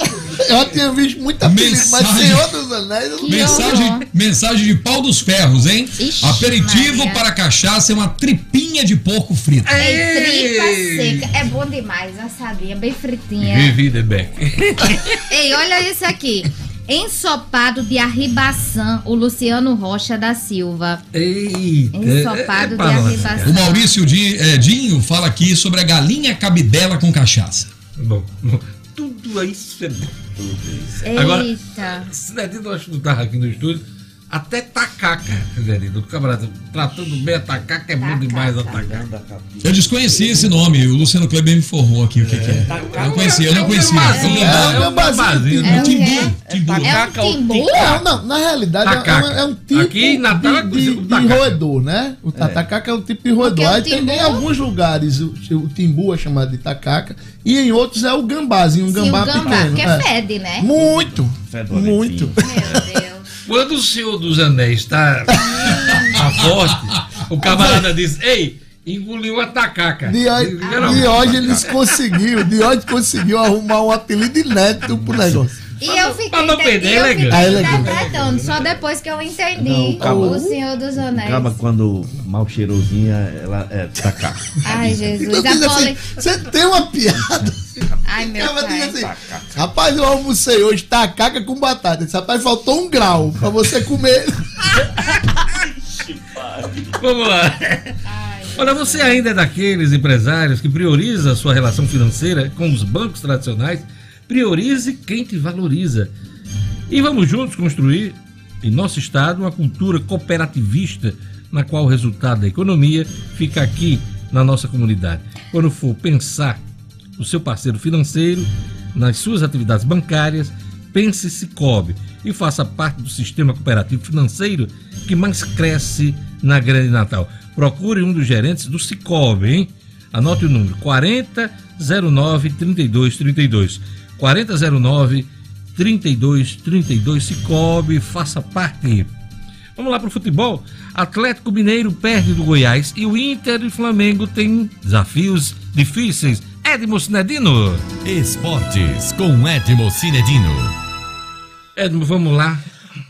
Eu já tinha visto muita apelido, mas Mensagem. Senhor dos Anéis eu não Mensagem, horror. mensagem de pau dos ferros, hein? Ixi, Aperitivo Maria. para cachaça é uma tripinha de porco frito. É tripa seca. É bom demais, assadinha, bem fritinha. Vivi de Beck. Ei, olha isso aqui. Ensopado de arribaçã, o Luciano Rocha da Silva. Eita. Ensopado de pra nós, arribação. O Maurício eh, Dinho fala aqui sobre a galinha cabidela com cachaça. Bom, bom, tudo isso é bom. Tudo. Agora, Eita. Cidadino, eu acho que não tava aqui no estúdio. Até tacaca, Cidadino. O camarada tratando bem a tacaca é bom Tacaca. demais a tacaca. Eu desconheci esse nome, o Luciano Kleber me informou aqui o que, que é. Eu não conhecia, eu não conhecia. gambazinho, Eu- É, é um gambazinho, gambazinho. É um Timbu, timbu. É um timbu? Não, não, na realidade é, um- é tipo Aqui em Natal é de, roedor, né? O tacaca é um tipo de roedor. Aí tem em alguns lugares o, timbu é chamado de tacaca e em outros é o gambazinho, um Sim, o gambá, pequeno. que é. fede, né? Muito, muito. Meu Deus. Quando o Senhor dos Anéis tá, tá forte, o camarada diz: Ei, engoliu a tacaca. Diógenes conseguiu, Diógenes conseguiu arrumar um apelido inédito pro negócio. E eu fiquei, Pra não perder, e eu fiquei legal. É interpretando, só depois que eu entendi Não, o cabo- o Senhor dos Anéis. Acaba quando mal cheirosinha, ela é tacar. Ai, Jesus. Então assim, poli... você tem uma piada. Ai, meu Ela diz pai. assim, rapaz, eu almocei hoje tacaca com batata. Esse rapaz faltou um grau pra você comer. Vamos lá. Olha, você ainda é daqueles empresários que prioriza a sua relação financeira com os bancos tradicionais? Priorize quem te valoriza. E vamos juntos construir em nosso estado uma cultura cooperativista na qual o resultado da economia fica aqui na nossa comunidade. Quando for pensar no seu parceiro financeiro, nas suas atividades bancárias, pense Cicobi e faça parte do sistema cooperativo financeiro que mais cresce na Grande Natal. Procure um dos gerentes do Cicobi, hein? Anote o número 4009 3232. 4009 3232 Cicobi, faça parte. Vamos lá para o futebol. Atlético Mineiro perde do Goiás e o Inter e Flamengo têm desafios difíceis. Edmo Cinedino. Esportes com Edmo Cinedino. Edmo, vamos lá.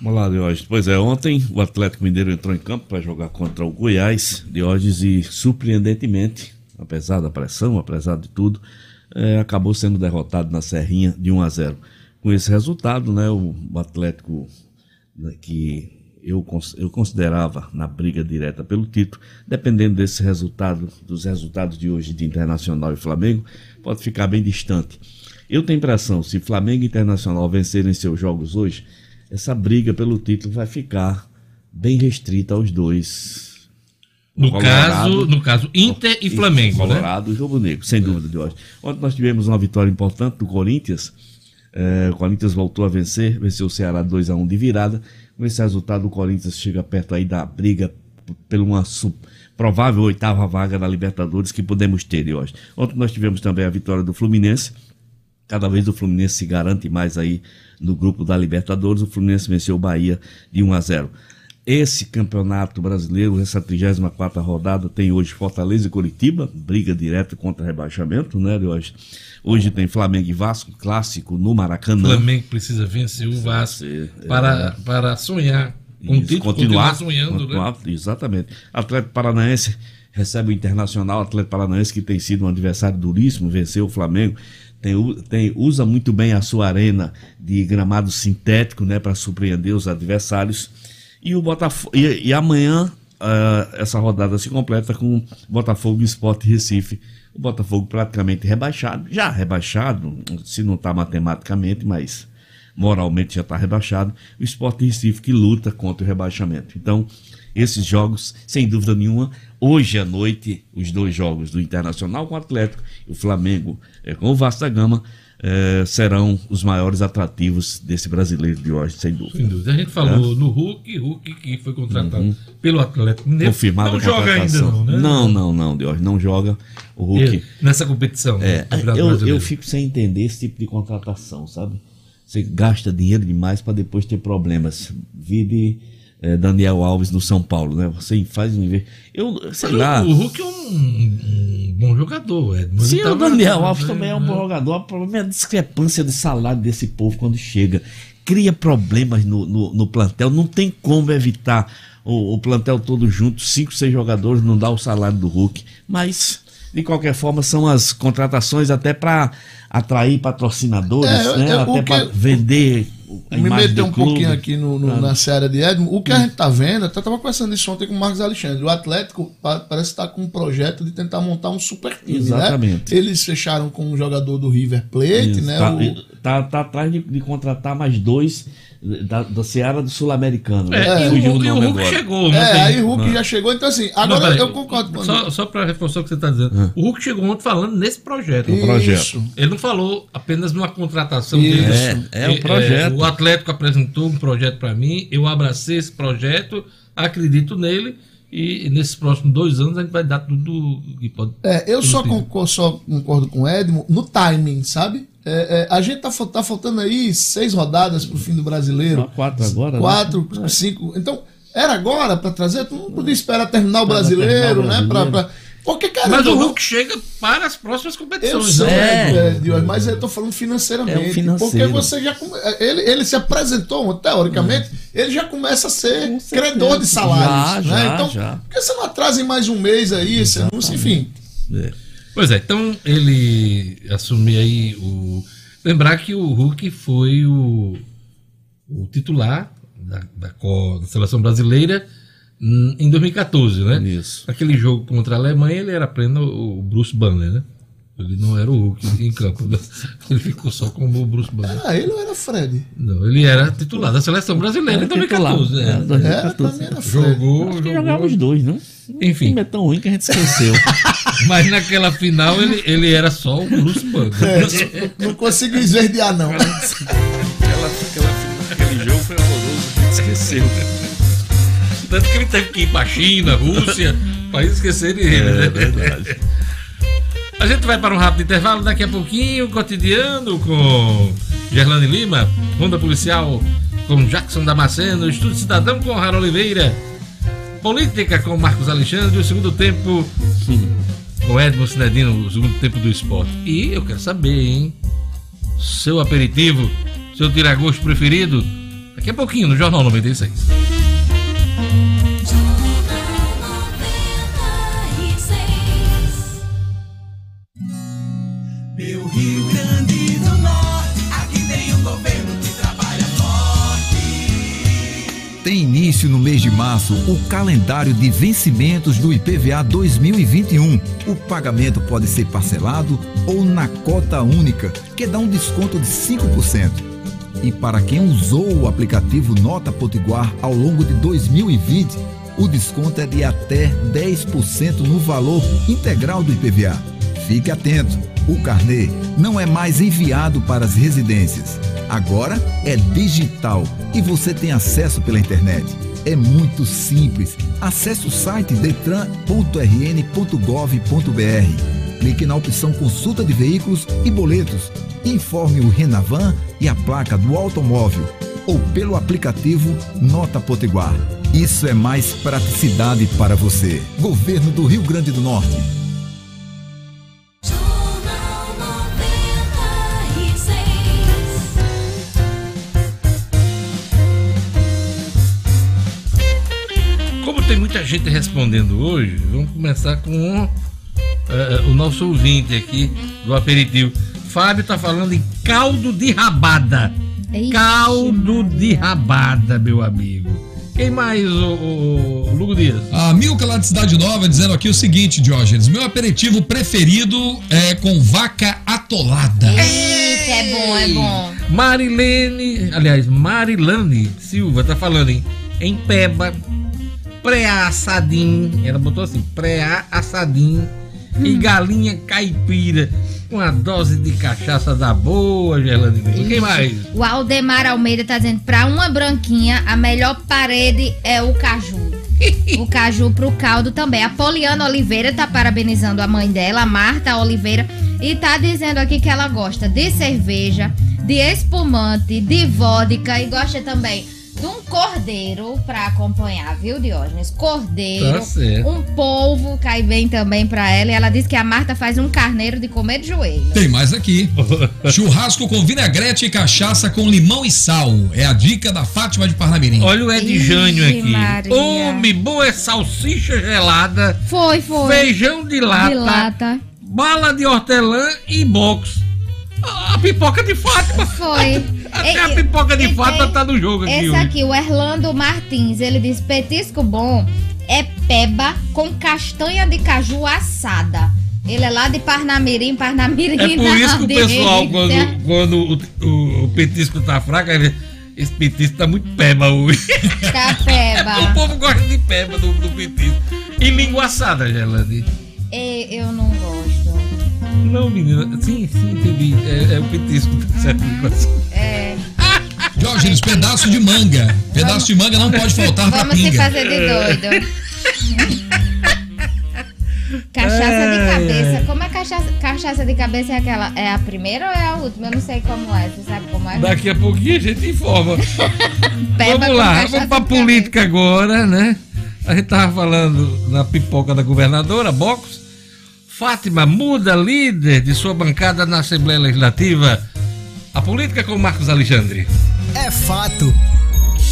Vamos lá, Diógenes. Pois é, ontem o Atlético Mineiro entrou em campo para jogar contra o Goiás, Diógenes, e surpreendentemente, apesar da pressão, apesar de tudo, eh, acabou sendo derrotado na Serrinha de 1 a 0. Com esse resultado, né, o, Atlético né, que eu, eu considerava na briga direta pelo título, dependendo desse resultado, dos resultados de hoje de Internacional e Flamengo, pode ficar bem distante. Eu tenho impressão, se Flamengo e Internacional vencerem seus jogos hoje, essa briga pelo título vai ficar bem restrita aos dois. No Colorado. caso, no caso Inter e Flamengo, né? Colorado e Rubro Negro, sem dúvida de hoje. Ontem nós tivemos uma vitória importante do Corinthians. É, o Corinthians voltou a vencer, venceu o Ceará 2 a 1 de virada. Com esse resultado, o Corinthians chega perto aí da briga pela uma provável oitava vaga da Libertadores que podemos ter de hoje. Ontem nós tivemos também a vitória do Fluminense. Cada vez o Fluminense se garante mais aí no grupo da Libertadores. O Fluminense venceu o Bahia de 1 a 0. Esse campeonato brasileiro, essa 34 rodada, tem hoje Fortaleza e Curitiba, briga direta contra rebaixamento, né, de hoje. Hoje tem Flamengo e Vasco, clássico no O Maracanã. Flamengo precisa vencer o Vasco é. para, para sonhar com o Isso, título, continuar, sonhando, né? continuar, Exatamente. Atlético Paranaense recebe o Internacional, Atlético Paranaense que tem sido um adversário duríssimo, venceu o Flamengo, tem, tem- usa muito bem a sua arena de gramado sintético, né, para surpreender os adversários. E o Botafogo e, e amanhã ah, essa rodada se completa com Botafogo e Sport Recife. O Botafogo praticamente rebaixado, já rebaixado, se não está matematicamente, mas moralmente já está rebaixado, o Sport Recife que luta contra o rebaixamento. Então, esses jogos, sem dúvida nenhuma, hoje à noite, os dois jogos do Internacional com o Atlético e o Flamengo eh, com o Vasco Gama eh, serão os maiores atrativos desse brasileiro de hoje, sem Sem dúvida. dúvida. A gente falou no Hulk, Hulk que foi contratado pelo Atlético Mineiro. Confirmado Não a joga ainda não, né? Não, não, não, de hoje não joga. O Hulk. Ele- nessa competição. É, eu, eu fico sem entender esse tipo de contratação, sabe? Você gasta dinheiro demais para depois ter problemas. Vide eh, Daniel Alves no São Paulo, né? Você faz um. Eu sei Mas lá. O, o Hulk é um, um bom jogador, Edmo. Ele Sim, o tava- Daniel Alves né, também é um né? bom jogador. O problema é a discrepância de salário desse povo quando chega. Cria problemas no, no, no plantel. Não tem como evitar o, o plantel todo junto, cinco, seis jogadores, não dá o salário do Hulk. Mas, de qualquer forma, são as contratações até para atrair patrocinadores, É, né? eu- até o que- para vender a me meter um clube. pouquinho aqui no, no- Ah. na seara de Edmo. O que a gente tá vendo, até tava conversando isso ontem com o Marcos Alexandre. O Atlético pa- parece estar com um projeto de tentar montar um super time, Exatamente. né? Eles fecharam com um jogador do River Plate, Isso, né? tá, O- tá, tá atrás de, de contratar mais dois da, da Seara do Sul-Americano. É, né? e Fugiu o, e o Hulk agora. chegou. não é, tem- aí o Hulk Não. já chegou. Então, assim, Não, agora peraí. eu concordo com Só, só para reforçar o que você está dizendo. O Hulk chegou ontem falando nesse projeto. Um projeto. Isso. Ele não falou apenas numa contratação Isso. dele. É, é um projeto. o Atlético apresentou um projeto para mim, eu abracei esse projeto, acredito nele e nesses próximos dois anos a gente vai dar tudo que pode. É, eu só concordo, só concordo com o Edmo no timing, sabe? É, é, a gente tá, tá faltando aí seis rodadas pro fim do brasileiro. Só quatro agora, né? Quatro, cinco. Então, era agora pra trazer? Tu não podia esperar terminar o brasileiro, terminar o né? Pra, brasileiro. pra... Porque, cara, Mas o não- Hulk chega para as próximas eu competições. sei, né? É. é, mas eu tô falando financeiramente. É financeiro. Porque você já. come- Ele, ele se apresentou, teoricamente, ele já começa a ser credor de salários. Já, né? já, então, já. por que você não atrasa em mais um mês aí esse anúncio? Enfim. Pois é, então ele assumiu aí o. Lembrar que o Hulk foi o, o titular da, da, da seleção brasileira hum, em 2014, né? Isso. Aquele jogo contra a Alemanha, ele era pleno o Bruce Banner, né? Ele não era o Hulk em campo. né? Ele ficou só como o Bruce Banner. Ah, ele não era Fred. Não, ele era titular da seleção brasileira em 2014. É, né? Era, pra 2014. mim era Fred. Jogou, Acho jogou. jogava os dois, né? Enfim. O time é tão ruim que a gente esqueceu. Mas naquela final ele, ele era só o Bruce Banner. É, não, não consigo esverdear, não. aquela, aquela, aquele jogo foi horroroso, a gente esqueceu. Tanto que ele teve que ir pra China, Rússia, pra esquecerem ele, É né? verdade. A gente vai para um rápido intervalo, daqui a pouquinho, cotidiano com Gerlane Lima, Ronda Policial com Jackson Damasceno, Estúdio Cidadão com Rara Oliveira, Política com Marcos Alexandre, o segundo tempo com Edmo Cinedino, o segundo tempo do esporte. E eu quero saber, hein? Seu aperitivo, seu tiragosto preferido, daqui a pouquinho no Jornal 96. Início no mês de março o calendário de vencimentos do IPVA 2021. O pagamento pode ser parcelado ou na cota única, que dá um desconto de 5%. E para quem usou o aplicativo Nota Potiguar ao longo de 2020, o desconto é de até 10% no valor integral do IPVA. Fique atento, o carnê não é mais enviado para as residências. Agora é digital e você tem acesso pela internet. É muito simples. Acesse o site detran.rn.gov.br. Clique na opção Consulta de Veículos e Boletos. Informe o Renavan e a placa do automóvel ou pelo aplicativo Nota Potiguar. Isso é mais praticidade para você. Governo do Rio Grande do Norte. Tem muita gente respondendo hoje, vamos começar com eh, o nosso ouvinte aqui do aperitivo. Fábio tá falando em caldo de rabada. Ixi, caldo de rabada, meu amigo. Quem mais, o, o, o Lugo Dias? A Milka lá de Cidade Nova dizendo aqui o seguinte, Diógenes. Meu aperitivo preferido é com vaca atolada. Eita, é bom, é bom. Marilene, aliás, Marilane Silva tá falando em, em peba, pré-assadim, ela botou assim, pré-assadim e galinha caipira, com a dose de cachaça da boa, Gerlane. Lima. Quem mais? O Aldemar Almeida tá dizendo, pra uma branquinha, a melhor parede é o caju. o caju pro caldo também. A Poliana Oliveira tá parabenizando a mãe dela, a Marta Oliveira, e tá dizendo aqui que ela gosta de cerveja, de espumante, de vodka e gosta também de um cordeiro pra acompanhar, viu, Diógenes? Cordeiro, Tá certo. um polvo cai bem também pra ela. E ela diz que a Marta faz um carneiro de comer de joelho. Tem mais aqui. Churrasco com vinagrete e cachaça com limão e sal. É a dica da Fátima de Parnamirim. Olha o Ed Ixi, Jânio aqui. Maria. Homem, bom é salsicha gelada, Foi, foi. feijão de lata, De lata. bala de hortelã e box. A pipoca de Fátima. Foi. Até Ei, a pipoca de Fátima tá no jogo aqui Esse hoje. aqui, o Erlando Martins, ele diz: petisco bom é peba com castanha de caju assada. Ele é lá de Parnamirim, Parnamirim. É por isso que o pessoal, delícia. quando, quando o, o- o petisco tá fraco, vê, esse petisco tá muito peba hoje. Tá o peba. povo gosta de peba do, do petisco. E língua assada, Gelane. Eu não gosto. Não, menina. Sim, sim, entendi. É, é o petisco, tá certo? língua assada. É, Diógenes, pedaço de manga. Pedaço de manga não pode faltar pra vamos se pinga. fazer de doido. Cachaça de cabeça. Como é cachaça? Cachaça de cabeça é aquela. É a primeira ou é a última? Eu não sei como é. Você sabe como é? Daqui a pouquinho a gente informa. Vamos lá, cachaça vamos pra de política agora, né? A gente tava falando na pipoca da governadora, Box. Fátima muda líder de sua bancada na Assembleia Legislativa. A política com Marcos Alexandre. É fato.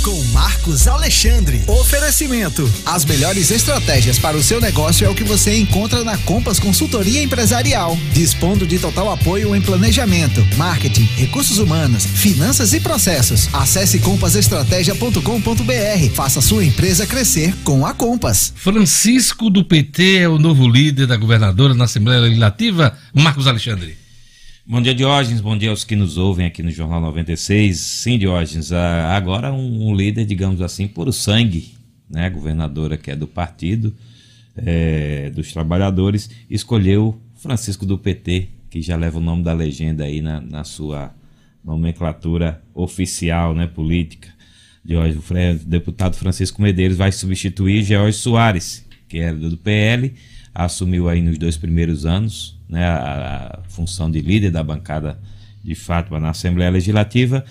Com Marcos Alexandre. Oferecimento. As melhores estratégias para o seu negócio é o que você encontra na Compass Consultoria Empresarial. Dispondo de total apoio em planejamento, marketing, recursos humanos, finanças e processos. Acesse compassestratégia.com.br. Faça sua empresa crescer com a Compass. Francisco do PT é o novo líder da governadora na Assembleia Legislativa, Marcos Alexandre. Bom dia, Diógenes. Bom dia aos que nos ouvem aqui no Jornal 96. Sim, Diógenes, ah, agora um, líder, digamos assim, puro sangue, né? Governadora que é do partido eh, dos trabalhadores, escolheu Francisco do PT, que já leva o nome da legenda aí na, na sua nomenclatura oficial, né? Política. Diógenes, o deputado Francisco Medeiros vai substituir George Soares, que era do PL, assumiu aí nos dois primeiros anos né, a, a função de líder da bancada de Fátima na Assembleia Legislativa.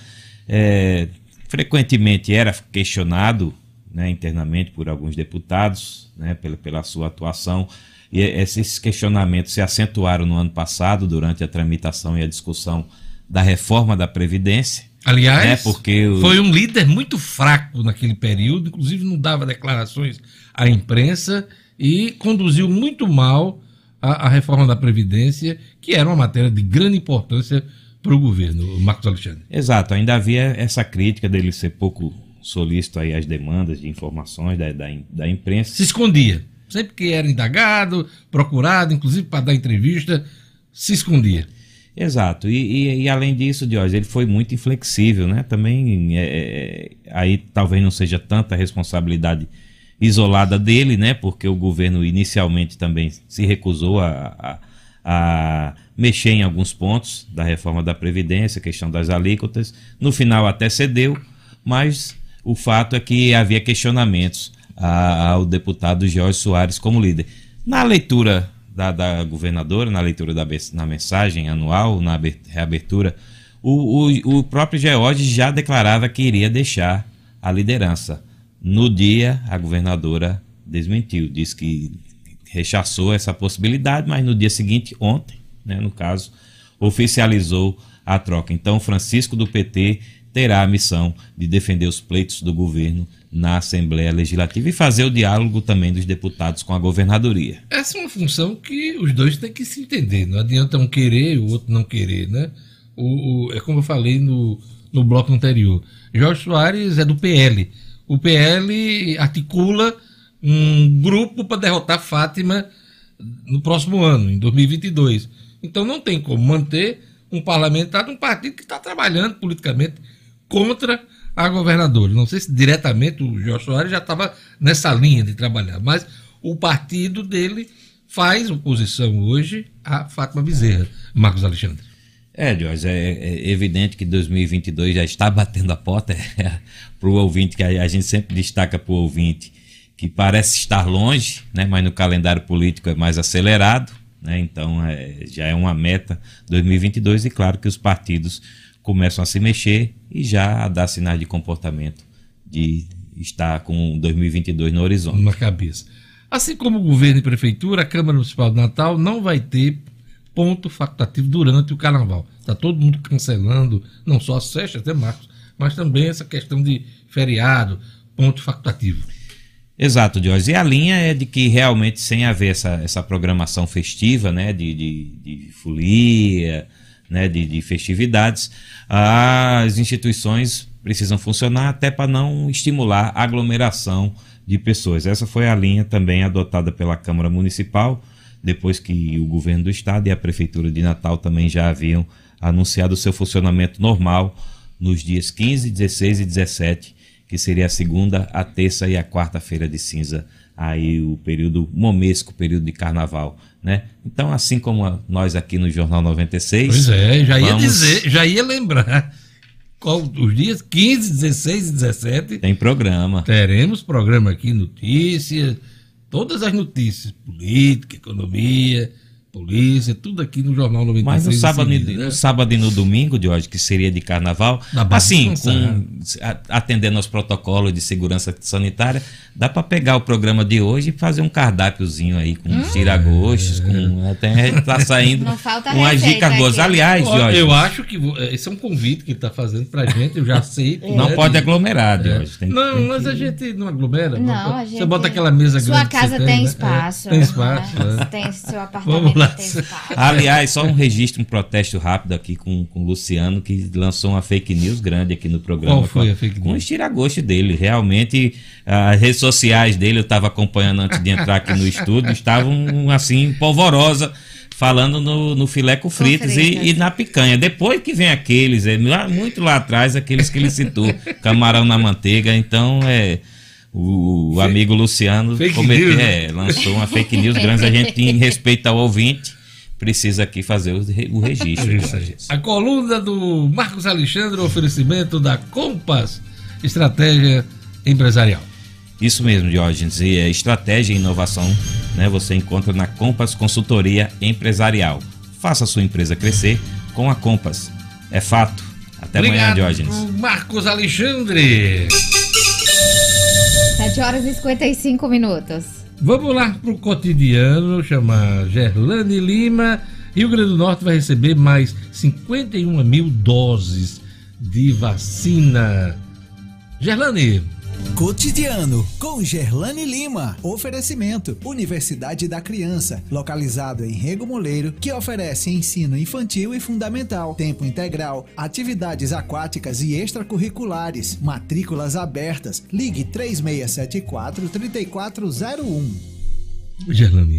É, frequentemente era questionado né, internamente por alguns deputados né, pela, pela sua atuação. E esses questionamentos se acentuaram no ano passado, durante a tramitação e a discussão da reforma da Previdência. Aliás, né, porque o- foi um líder muito fraco naquele período, inclusive não dava declarações à imprensa e conduziu muito mal a, a reforma da Previdência, que era uma matéria de grande importância para o governo, o Marcos Alexandre. Exato, ainda havia essa crítica dele ser pouco solícito aí às demandas de informações da, da, da imprensa. Se escondia. Sempre que era indagado, procurado, inclusive para dar entrevista, se escondia. Exato, e, e- e além disso, Diógenes, ele foi muito inflexível, né? Também é, é, aí talvez não seja tanta responsabilidade isolada dele, né? Porque o governo inicialmente também se recusou a, a- a mexer em alguns pontos da reforma da Previdência, questão das alíquotas. No final até cedeu, mas o fato é que havia questionamentos ao deputado Jorge Soares como líder. Na leitura da, da governadora, na leitura da na mensagem anual, na aber- reabertura, o, o, o próprio George já declarava que iria deixar a liderança. No dia, a governadora desmentiu, disse que rechaçou essa possibilidade, mas no dia seguinte, ontem, né, no caso, oficializou a troca. Então, Francisco do PT terá a missão de defender os pleitos do governo na Assembleia Legislativa e fazer o diálogo também dos deputados com a governadoria. Essa é uma função que os dois têm que se entender. Não adianta um querer e o outro não querer, né? O, o- é como eu falei no, no bloco anterior. Jorge Soares é do PL. O PL articula um grupo para derrotar Fátima no próximo ano, em 2022. Então não tem como manter um parlamentar de um partido que está trabalhando politicamente contra a governadora. Não sei se diretamente o Jorge Soares já estava nessa linha de trabalhar, mas o partido dele faz oposição hoje a Fátima Bezerra, Marcos Alexandre. É, Jorge, é, é evidente que 2022 já está batendo a porta para o ouvinte, que a, a gente sempre destaca para o ouvinte, que parece estar longe, né, mas no calendário político é mais acelerado, né, então é, já é uma meta 2022 e claro que os partidos começam a se mexer e já a dar sinais de comportamento de estar com 2022 no horizonte. Na cabeça. Assim como o governo e prefeitura, a Câmara Municipal de Natal não vai ter ponto facultativo durante o carnaval. Está todo mundo cancelando, não só as festas, até Marcos, mas também essa questão de feriado, ponto facultativo. Exato, Jorge. E a linha é de que realmente, sem haver essa, essa programação festiva, né, de, de, de folia, né, de, de festividades, as instituições precisam funcionar até para não estimular aglomeração de pessoas. Essa foi a linha também adotada pela Câmara Municipal, depois que o governo do estado e a Prefeitura de Natal também já haviam anunciado o seu funcionamento normal nos dias 15, 16 e 17 que seria a segunda, a terça e a quarta-feira de cinza, aí o período momesco, período de carnaval, né? Então, assim como nós aqui no Jornal 96... Pois é, já ia vamos- dizer, já ia lembrar. Qual, os dias 15, 16 e 17 Tem programa. teremos programa aqui, notícias, todas as notícias, política, economia, polícia, tudo aqui no Jornal 96. Mas no sábado, seguida, e- né? no sábado e no domingo, de hoje, que seria de carnaval, assim, com- atendendo aos protocolos de segurança sanitária, dá para pegar o programa de hoje e fazer um cardápiozinho aí com Hum. tiragostos, com até tá saindo Não falta com as dicas boas. Aliás, Jorge, eu acho que esse é um convite que ele está fazendo pra gente, eu já sei. que não é pode de- aglomerar, Jorge. Tem, Não, tem mas que- a gente não aglomera. Não, Você a gente- bota aquela mesa Sua grande. que casa você tem né? espaço. É, tem espaço. né? né? Tem, seu Vamos apartamento tem. Aliás, só um registro, um protesto rápido aqui com, com o Luciano, que lançou uma fake news grande aqui no programa. Qual foi com, a fake Com news? os tiragostos dele. Realmente, as redes sociais dele, eu estava acompanhando antes de entrar aqui no estúdio, estavam assim, polvorosa. Falando no, no filé com fritas, e-. E, na picanha. Depois que vem aqueles, é, lá- muito lá atrás, aqueles que ele citou, camarão na manteiga. Então, é. O, o amigo Luciano Fake cometeu, news, né? é, lançou uma fake news grande. A gente, em respeito ao ouvinte, precisa aqui fazer o, o registro. A coluna do Marcos Alexandre, oferecimento da Compass Estratégia Empresarial. Isso mesmo, Diógenes. E é estratégia e inovação, né? Você encontra na Compass Consultoria Empresarial. Faça a sua empresa crescer com a Compass. É fato. Até amanhã, Diógenes. Marcos Alexandre. 7 horas e 55 minutos. Vamos lá pro cotidiano, chamar Gerlane Lima. Rio Grande do Norte vai receber mais 51 mil doses de vacina. Gerlane, Cotidiano com Gerlane Lima. Oferecimento: Universidade da Criança, localizado em Rego Moleiro, que oferece ensino infantil e fundamental, tempo integral, atividades aquáticas e extracurriculares, matrículas abertas. Ligue 3674 3401.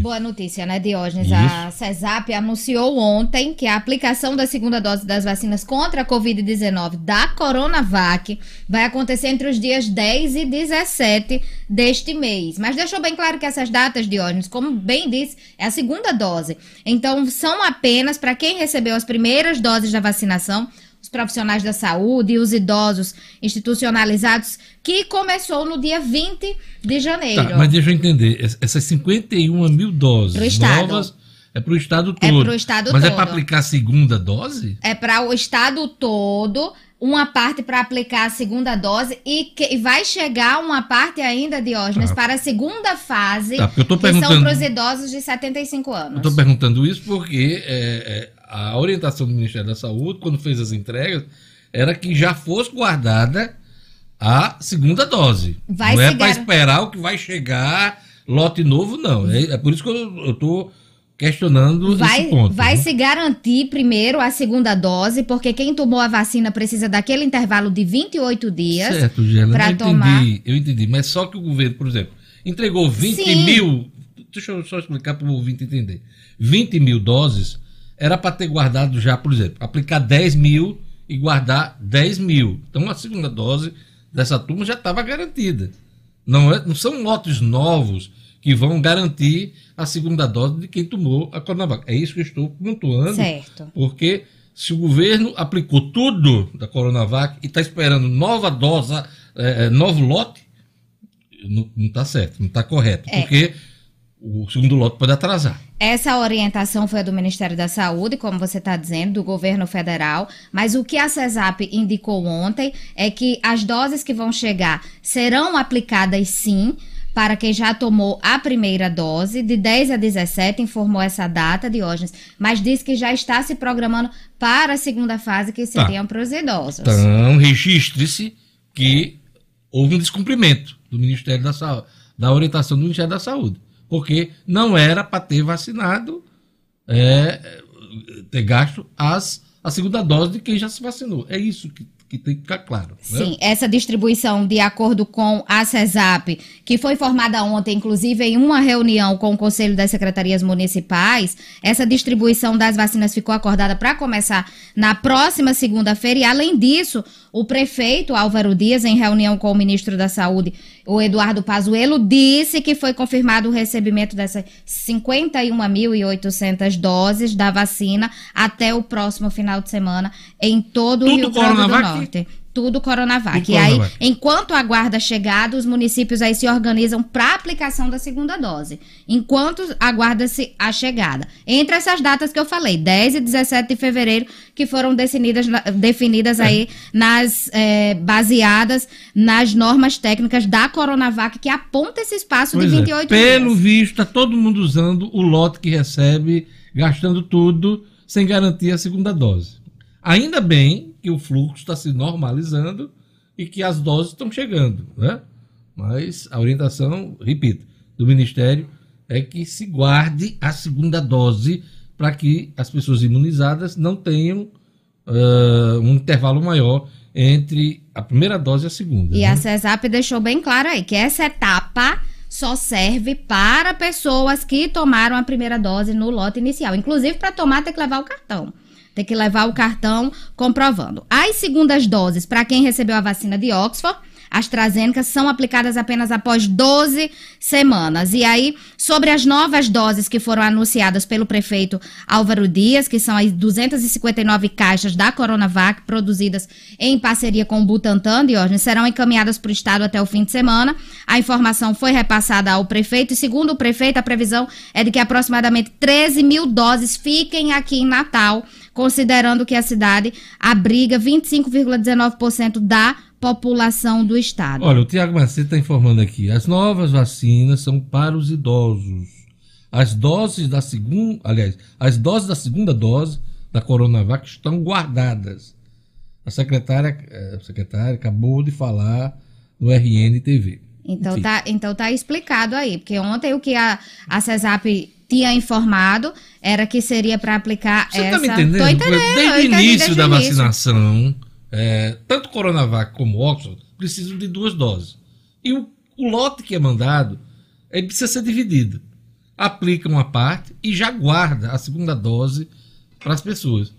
Boa notícia, né, Diógenes? A CESAP anunciou ontem que a aplicação da segunda dose das vacinas contra a Covid-19 da Coronavac vai acontecer entre os dias 10 e 17 deste mês. Mas deixou bem claro que essas datas, Diógenes, como bem disse, é a segunda dose. Então, são apenas para quem recebeu as primeiras doses da vacinação os profissionais da saúde e os idosos institucionalizados, que começou no dia 20 de janeiro. Tá, mas deixa eu entender. es- Essas 51 mil doses novas é pro estado É todo. pro estado mas é todo. para aplicar a segunda dose? É para o estado todo, uma parte para aplicar a segunda dose e, que, e vai chegar uma parte ainda, Diógenes, Tá. para a segunda fase, Tá, eu tô que são para os idosos de 75 anos. Eu estou perguntando isso porque é, é, a orientação do Ministério da Saúde, quando fez as entregas, era que já fosse guardada a segunda dose. Vai não é para esperar o que vai chegar lote novo, não. É, é por isso que eu estou questionando Vai, esse ponto. vai né? se garantir primeiro a segunda dose, porque quem tomou a vacina precisa daquele intervalo de 28 dias. Eu tomar. entendi, eu entendi. Mas só que o governo, por exemplo, entregou 20 Sim. mil. Deixa eu só explicar para o ouvinte entender. 20 mil doses era para ter guardado já, por exemplo, aplicar 10 mil e guardar 10 mil. Então a segunda dose dessa turma já estava garantida. Não, é, não são lotes novos que vão garantir a segunda dose de quem tomou a Coronavac. É isso que eu estou pontuando. Certo. Porque se o governo aplicou tudo da Coronavac e está esperando nova dose, eh, novo lote, não está certo, não está correto. É. Porque o segundo lote pode atrasar. Essa orientação foi do Ministério da Saúde, como você está dizendo, do governo federal. Mas o que a CESAP indicou ontem é que as doses que vão chegar serão aplicadas sim. Para quem já tomou a primeira dose, de 10 a 17, informou essa data, Diógenes, mas disse que já está se programando para a segunda fase, que Tá. seriam para os idosos. Então, registre-se que houve um descumprimento do Ministério da Saúde, da orientação do Ministério da Saúde. Porque não era para ter vacinado, é, ter gasto as, a segunda dose de quem já se vacinou. É isso que, que tem que ficar claro. né? Sim, essa distribuição, de acordo com a CESAP, que foi formada ontem, inclusive em uma reunião com o Conselho das Secretarias Municipais, essa distribuição das vacinas ficou acordada para começar na próxima segunda-feira. E, além disso, o prefeito Álvaro Dias, em reunião com o ministro da Saúde, o Eduardo Pazuello, disse que foi confirmado o recebimento dessas 51.800 doses da vacina até o próximo final de semana em todo o Tudo Rio Grande do Coronavac? Norte. tudo Coronavac. Tudo e aí, enquanto aguarda a chegada, os municípios aí se organizam para aplicação da segunda dose. Enquanto aguarda-se a chegada. Entre essas datas que eu falei, 10 e 17 de fevereiro, que foram definidas, definidas aí nas eh, baseadas nas normas técnicas da Coronavac, que aponta esse espaço Pois de é. 28 Pelo dias. visto, tá todo mundo usando o lote que recebe, gastando tudo, sem garantir a segunda dose. Ainda bem que o fluxo está se normalizando e que as doses estão chegando, né? Mas a orientação, repito, do Ministério é que se guarde a segunda dose para que as pessoas imunizadas não tenham ah, um intervalo maior entre a primeira dose e a segunda. E né? a CESAP deixou bem claro aí que essa etapa só serve para pessoas que tomaram a primeira dose no lote inicial. Inclusive, para tomar, tem que levar o cartão. Tem que levar o cartão comprovando. As segundas doses, para quem recebeu a vacina de Oxford, AstraZeneca, são aplicadas apenas após 12 semanas. E aí, sobre as novas doses que foram anunciadas pelo prefeito Álvaro Dias, que são as 259 caixas da Coronavac produzidas em parceria com o Butantan, Diógenes, serão encaminhadas para o estado até o fim de semana. A informação foi repassada ao prefeito e, segundo o prefeito, a previsão é de que aproximadamente 13 mil doses fiquem aqui em Natal, considerando que a cidade abriga 25,19% da população do estado. Olha, o Tiago Macedo está informando aqui. As novas vacinas são para os idosos. As doses da segunda, aliás, as doses da segunda dose da Coronavac estão guardadas. A secretária, eh, a secretária acabou de falar no RNTV. Então Enfim. tá, então tá explicado aí, porque ontem o que a, a CESAP tinha informado era que seria para aplicar Você essa. está me entendendo? Entendendo, Desde o início desde da início. vacinação, é, tanto Coronavac como Oxford precisam de duas doses. E o, o lote que é mandado ele precisa ser dividido. Aplica uma parte e já guarda a segunda dose para as pessoas.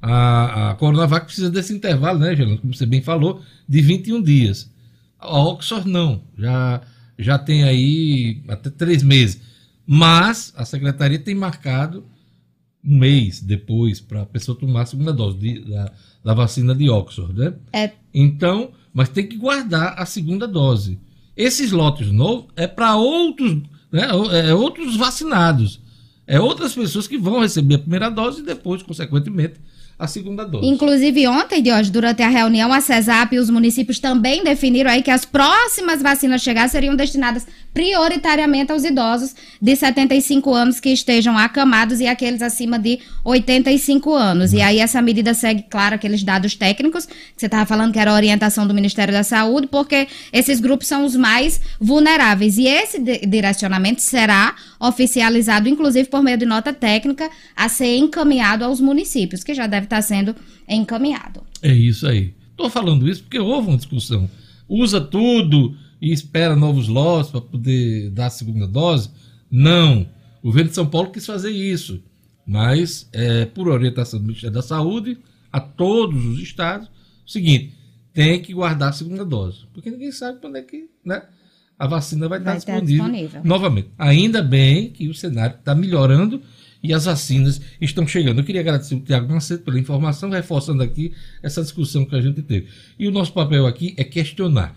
A, a Coronavac precisa desse intervalo, né, Gelano? Como você bem falou, de 21 dias. A Oxford não, já, já tem aí até três meses. Mas a secretaria tem marcado um mês depois para a pessoa tomar a segunda dose de- da, da vacina de Oxford, né? É, Então, mas tem que guardar a segunda dose. Esses lotes novos é para outros, né, é outros vacinados. É outras pessoas que vão receber a primeira dose e depois, consequentemente, a segunda dose. Inclusive, ontem, Diógenes, durante a reunião, a CESAP e os municípios também definiram aí que as próximas vacinas chegar seriam destinadas prioritariamente aos idosos de 75 anos que estejam acamados e aqueles acima de 85 anos. E aí essa medida segue, claro, aqueles dados técnicos que você estava falando que era a orientação do Ministério da Saúde, porque esses grupos são os mais vulneráveis. E esse di- direcionamento será oficializado, inclusive, por meio de nota técnica a ser encaminhado aos municípios, que já deve estar sendo encaminhado. É isso aí. Estou falando isso porque houve uma discussão. Usa tudo e espera novos lotes para poder dar a segunda dose? Não. O governo de São Paulo quis fazer isso. Mas, é, por orientação do Ministério da Saúde, a todos os estados, o seguinte: tem que guardar a segunda dose. Porque ninguém sabe quando é que né, a vacina vai, Vai estar estar disponível, disponível. novamente. Ainda bem que o cenário está melhorando e as vacinas estão chegando. Eu queria agradecer o Tiago Macedo pela informação, reforçando aqui essa discussão que a gente teve. E o nosso papel aqui é questionar,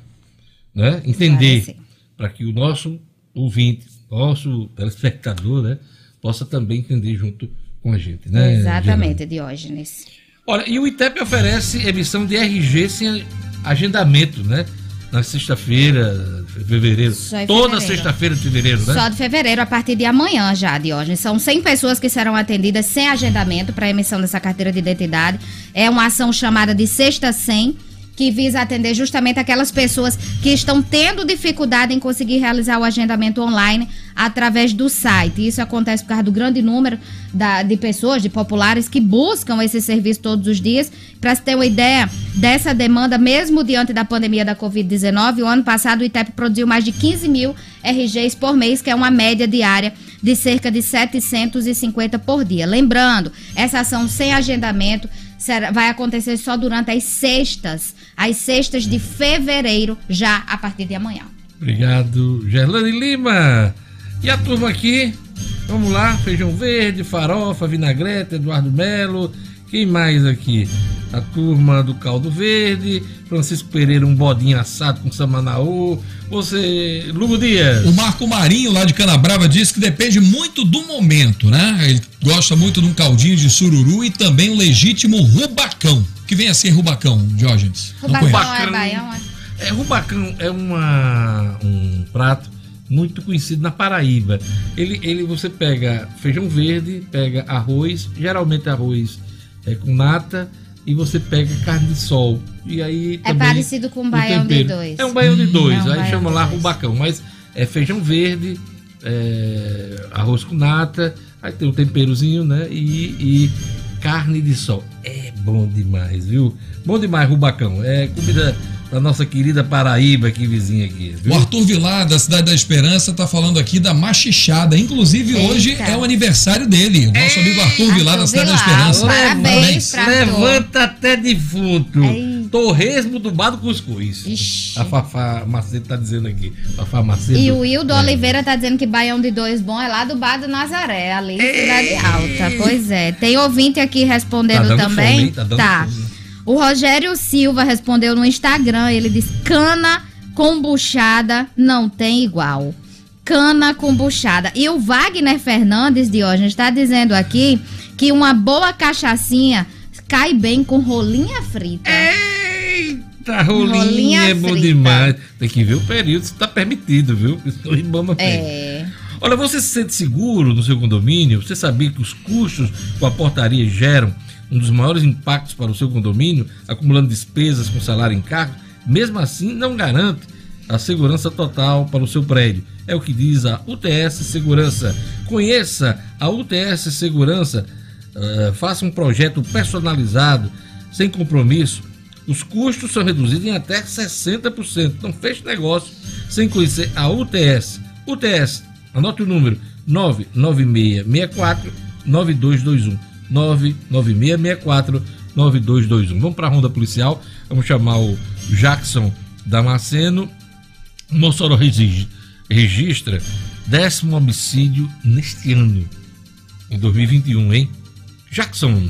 né? entender, para que o nosso ouvinte, nosso telespectador, né, possa também entender junto com a gente. Né, Exatamente, Diógenes. Olha, e o ITEP oferece emissão de RG sem agendamento, né? Na sexta-feira, fevereiro. Toda sexta-feira de fevereiro, né? Só de fevereiro, a partir de amanhã já, Diógenes. São 100 pessoas que serão atendidas sem agendamento para emissão dessa carteira de identidade. É uma ação chamada de Sexta 100, que visa atender justamente aquelas pessoas que estão tendo dificuldade em conseguir realizar o agendamento online através do site. Isso acontece por causa do grande número da- de pessoas, de populares, que buscam esse serviço todos os dias. Para se ter uma ideia dessa demanda, mesmo diante da pandemia da Covid-19, o ano passado o ITEP produziu mais de 15 mil RGs por mês, que é uma média diária de cerca de 750 por dia. Lembrando, essa ação sem agendamento será- vai acontecer só durante as sextas, as sextas de fevereiro, já a partir de amanhã. Obrigado, Gerlane Lima. E a turma aqui, vamos lá, feijão verde, farofa, vinagrete, Eduardo Melo, Quem mais aqui? A turma do Caldo Verde, Francisco Pereira, um bodinho assado com samanaú. Você, Lugo Dias. O Marco Marinho, lá de Canabrava, diz que depende muito do momento, né? Ele gosta muito de um caldinho de sururu e também um legítimo rubacão. O que vem a ser rubacão, Diógenes? Rubacão é baião, é? É, rubacão é uma, um prato muito conhecido na Paraíba. Ele, ele você pega feijão verde, pega arroz, geralmente arroz é, com nata, e você pega carne de sol. E aí É também parecido com um baião de dois. É um baião de dois, é um aí chama lá dois. rubacão, mas é feijão verde, é, arroz com nata, aí tem o temperozinho, né? E, e carne de sol. É bom demais, viu? Bom demais, rubacão. É comida da nossa querida Paraíba aqui, vizinha aqui. Viu? O Arthur Vilar, da Cidade da Esperança, tá falando aqui da machichada. Inclusive, Eita. hoje é o aniversário dele. O nosso amigo Arthur Vilar, da Cidade da Vilar, Esperança. parabéns pra Levanta até defunto. Ei. Torresmo do Bar do Cuscuz. Ixi. A Fafá Macedo tá dizendo aqui. Fafá Macedo. E o Wildo É. Oliveira tá dizendo que baião de dois bom é lá do bar do Nazaré, ali em Cidade Alta. Pois é. Tem ouvinte aqui respondendo Tá dando também. fome? Tá dando fome. O Rogério Silva respondeu no Instagram. Ele diz: cana com buchada não tem igual. Cana com buchada. E o Wagner Fernandes, Diógenes, está dizendo aqui que uma boa cachaçinha cai bem com rolinha frita. Eita, rolinha, Rolinha é bom frita. demais. Tem que ver o período se tá permitido, viu? O Ibama. É. Olha, você se sente seguro no seu condomínio? Você sabia que os custos com a portaria geram um dos maiores impactos para o seu condomínio, acumulando despesas com salário em cargo? Mesmo assim, não garante a segurança total para o seu prédio. É o que diz a UTS Segurança. Conheça a UTS Segurança. eh, faça um projeto personalizado, sem compromisso. Os custos são reduzidos em até 60%. Não feche negócio sem conhecer a UTS. UTS, anote o número 99664 9221. 99664 9221. Vamos para a ronda policial. Vamos chamar o Jackson Damasceno. Mossoró regi- registra décimo homicídio neste ano, em 2021, hein? Jackson.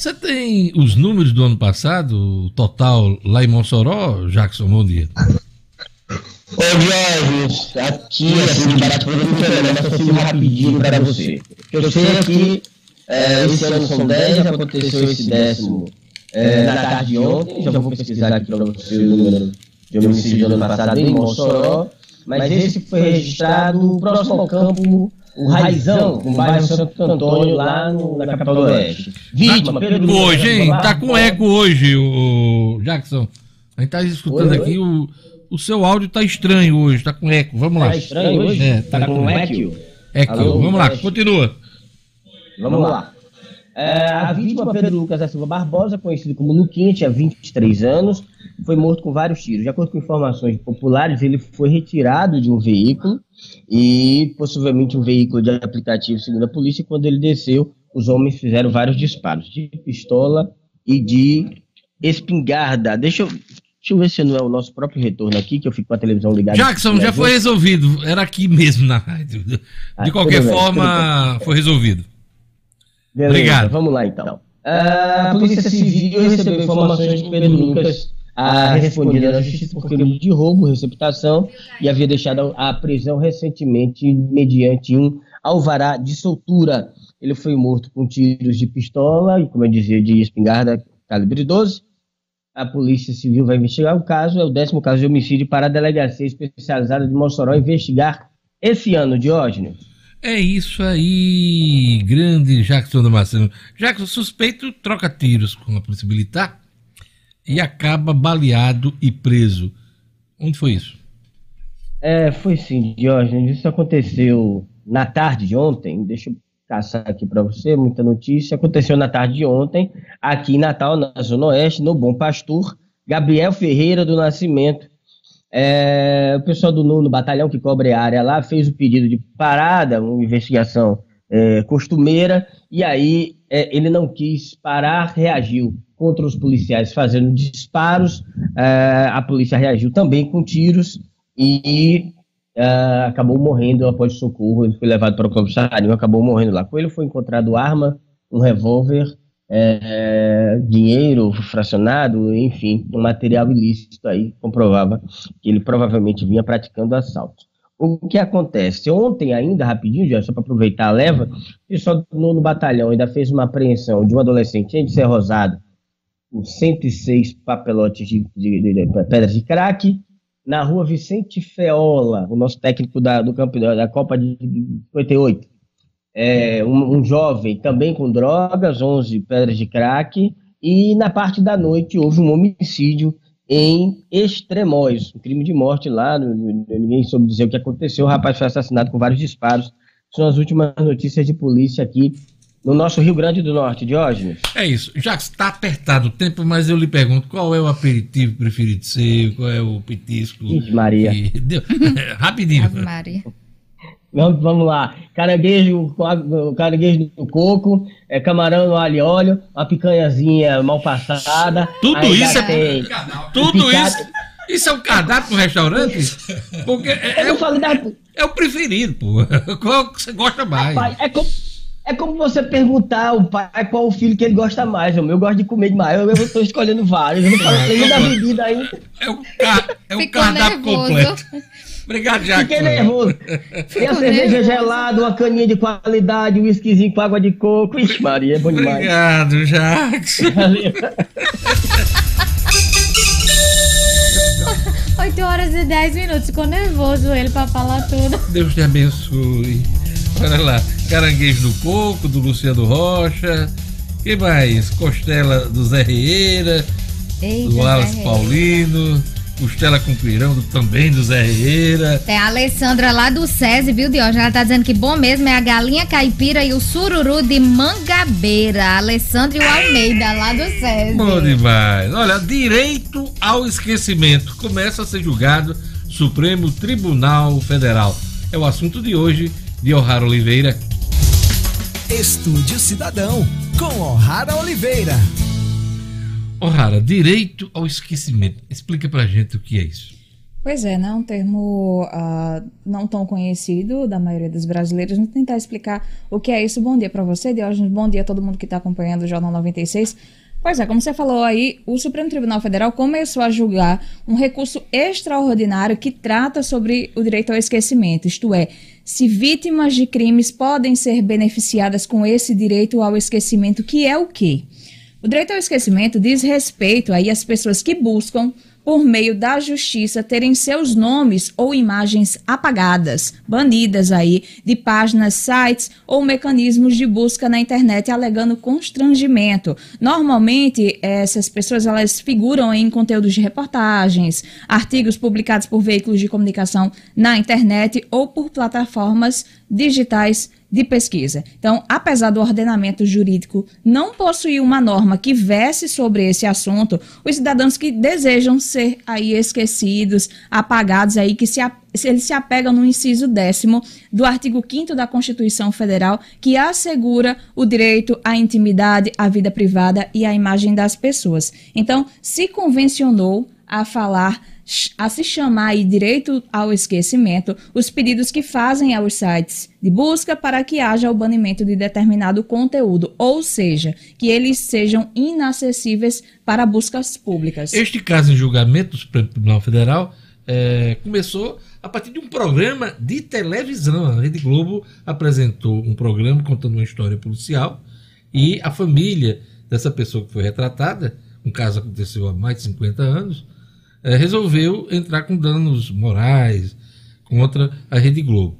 Você tem os números do ano passado, o total lá em Mossoró, Jackson? Bom dia. Ô Jorge, aqui assim, barato, podemos entregar essa filme rapidinho para você. Eu sei que é, esse ano são 10, aconteceu esse décimo é, na tarde de ontem, já vou pesquisar aqui para você o número de homicídio do ano passado em Mossoró, mas esse foi registrado no próximo ao campo, o Raizão, no bairro Santo Antônio, lá no- na capital do Oeste. Vítima, Pedro Lula, Hoje, hein? Tá com eco hoje, o Jackson. A gente tá escutando Oi, oi. aqui, o, o seu áudio tá estranho hoje, tá com eco. Vamos lá. Tá estranho hoje? É, Tá com eco? Eco. Alô, Vamos lá, teste. continua. Vamos lá. É, a vítima, Pedro Lucas da Silva Barbosa, conhecido como Luquinha, tinha 23 anos, foi morto com vários tiros. De acordo com informações populares, ele foi retirado de um veículo e possivelmente um veículo de aplicativo, segundo a polícia, e quando ele desceu, os homens fizeram vários disparos de pistola e de espingarda. Deixa eu, deixa eu ver se não é o nosso próprio retorno aqui, que eu fico com a televisão ligada. Jackson, já foi resolvido. Era aqui mesmo na rádio. De Ah, qualquer bem, forma, tudo foi resolvido. Beleza, Obrigado. Vamos lá então. Ah, a Polícia Civil recebeu informações de Pedro Lucas ah, respondia na justiça por crime de roubo, receptação e havia deixado a prisão recentemente mediante um alvará de soltura. Ele foi morto com tiros de pistola e, como eu dizia, de espingarda calibre 12. A Polícia Civil vai investigar o caso, é o décimo caso de homicídio para a Delegacia Especializada de Mossoró investigar esse ano, Diógenes. É isso aí, grande Jackson Damasceno. Jackson, suspeito, troca tiros com a polícia militar e acaba baleado e preso. Onde foi isso? É, foi sim, Diógenes. Isso aconteceu na tarde de ontem. Deixa eu caçar aqui para você, muita notícia. Aconteceu na tarde de ontem, aqui em Natal, na Zona Oeste, no Bom Pastor, Gabriel Ferreira do Nascimento. É, o pessoal do nono batalhão que cobre a área lá fez o pedido de parada, uma investigação é, costumeira, e aí é, ele não quis parar, reagiu contra os policiais fazendo disparos, é, a polícia reagiu também com tiros e é, acabou morrendo após socorro, ele foi levado para o comissário, acabou morrendo lá. Com ele foi encontrado arma, um revólver, é, dinheiro fracionado, enfim, um material ilícito aí comprovava que ele provavelmente vinha praticando assalto. O que acontece? Ontem ainda, rapidinho, já, só para aproveitar a leva, o pessoal nono batalhão ainda fez uma apreensão de um adolescente de ser rosado com 106 papelotes de, de, de, de pedras de crack, na rua Vicente Feola, o nosso técnico da, do campeonato da Copa de 58. É, um, um, jovem também com drogas, 11 pedras de crack, e na parte da noite houve um homicídio em Extremóis, um crime de morte lá, ninguém soube dizer o que aconteceu, o rapaz foi assassinado com vários disparos. São as últimas notícias de polícia aqui no nosso Rio Grande do Norte, Diógenes. É isso. Já está apertado o tempo, mas eu lhe pergunto qual é o aperitivo preferido seu, qual é o petisco. Ixi, Maria. Que... Deu... Rapidinho. Ave Maria. Vamos, vamos lá. Caranguejo, caranguejo no coco, é, camarão no alho e óleo, uma picanhazinha mal passada. Tudo isso é. Tudo picado... isso. Isso é um cardápio no restaurante? Porque é, é, o, da... é o preferido, pô. Qual que você gosta mais? Rapaz, é como é como você perguntar ao pai qual o filho que ele gosta mais. Eu, eu gosto de comer demais. Eu estou escolhendo vários. Eu não falei nem da bebida ainda. É o, car é o cardápio nervoso. completo. Obrigado, Jackson. Fiquei nervoso. Tem a cerveja gelada, uma caninha de qualidade, um whiskyzinho com água de coco. Ixi, Maria, é bom demais. Obrigado, Jackson. Valeu. 8 horas e 10 minutos. Ficou nervoso ele pra falar tudo. Deus te abençoe. Olha lá, caranguejo do coco, do Luciano Rocha. que mais? Costela do Zé Rieira, do Wallace Paulino. Costela com pirão também do Zé Rieira. Tem a Alessandra lá do SESI, viu, Diógenes? Ela tá dizendo que bom mesmo é a galinha caipira e o sururu de Mangabeira. A Alessandra e o Almeida lá do SESI. Bom demais. Olha, direito ao esquecimento. Começa a ser julgado Supremo Tribunal Federal. É o assunto de hoje de O'Hara Oliveira. Estúdio Cidadão, com O'Hara Oliveira. O'Hara, direito ao esquecimento. Explica pra gente o que é isso. Pois é, né? Um termo uh, não tão conhecido da maioria dos brasileiros. Vamos tentar explicar o que é isso. Bom dia para você, Diógenes. Bom dia a todo mundo que está acompanhando o Jornal 96. Pois é, como você falou aí, o Supremo Tribunal Federal começou a julgar um recurso extraordinário que trata sobre o direito ao esquecimento, isto é, se vítimas de crimes podem ser beneficiadas com esse direito ao esquecimento, que é o quê? O direito ao esquecimento diz respeito aí às pessoas que buscam por meio da justiça, terem seus nomes ou imagens apagadas, banidas aí de páginas, sites ou mecanismos de busca na internet, alegando constrangimento. Normalmente, essas pessoas elas figuram em conteúdos de reportagens, artigos publicados por veículos de comunicação na internet ou por plataformas digitais de pesquisa. Então, apesar do ordenamento jurídico não possuir uma norma que vesse sobre esse assunto, os cidadãos que desejam ser aí esquecidos, apagados aí, que se, eles se apegam no inciso décimo do artigo 5 da Constituição Federal, que assegura o direito à intimidade, à vida privada e à imagem das pessoas. Então, se convencionou a falar a se chamar aí direito ao esquecimento os pedidos que fazem aos sites de busca para que haja o banimento de determinado conteúdo, ou seja, que eles sejam inacessíveis para buscas públicas. Este caso em julgamento do Supremo Tribunal Federal é, começou a partir de um programa de televisão. A Rede Globo apresentou um programa contando uma história policial e a família dessa pessoa que foi retratada, um caso aconteceu há mais de 50 anos, é, resolveu entrar com danos morais contra a Rede Globo.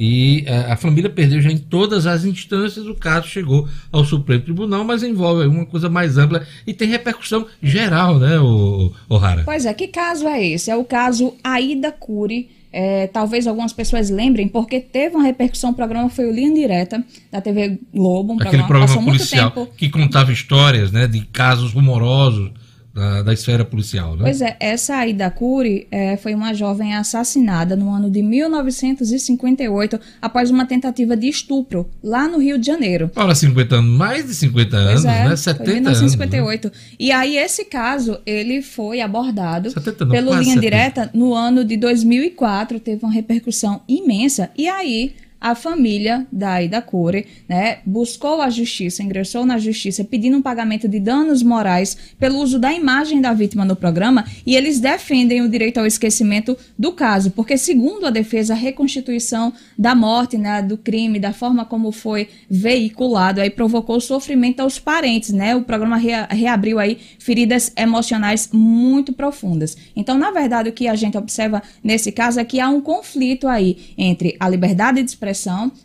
E a, a, família perdeu já em todas as instâncias, o caso chegou ao Supremo Tribunal, mas envolve uma coisa mais ampla e tem repercussão geral, né, o, o Rara? Pois é, que caso é esse? É o caso Aida Cury, é, talvez algumas pessoas lembrem, porque teve uma repercussão, o programa foi o Linha Direta, da TV Globo, um Aquele programa que programa policial que contava histórias, né, de casos rumorosos da, da esfera policial, né? Pois é, essa Aida Cury é, foi uma jovem assassinada no ano de 1958 após uma tentativa de estupro lá no Rio de Janeiro. Olha, 50 anos, mais de 50 anos, Pois é, né? foi 70 em anos. 1958. E aí esse caso, ele foi abordado 70 não, pelo Linha 70. Direta no ano de 2004, teve uma repercussão imensa. E aí a família da Aida Cury, né, buscou a justiça, ingressou na justiça pedindo um pagamento de danos morais pelo uso da imagem da vítima no programa e eles defendem o direito ao esquecimento do caso, porque segundo a defesa, a reconstituição da morte, né, do crime, da forma como foi veiculado, aí provocou sofrimento aos parentes, né? O programa rea- reabriu aí feridas emocionais muito profundas. Então, na verdade, o que a gente observa nesse caso é que há um conflito aí entre a liberdade de expressão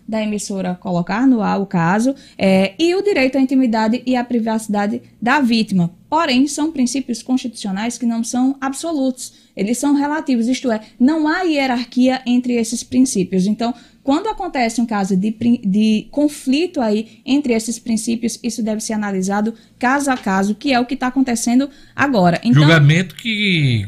da emissora colocar no ar o caso é, e o direito à intimidade e à privacidade da vítima. Porém, são princípios constitucionais que não são absolutos, eles são relativos, isto é, não há hierarquia entre esses princípios. Então, quando acontece um caso de, de conflito aí entre esses princípios, isso deve ser analisado caso a caso, que é o que está acontecendo agora. Então, Julgamento que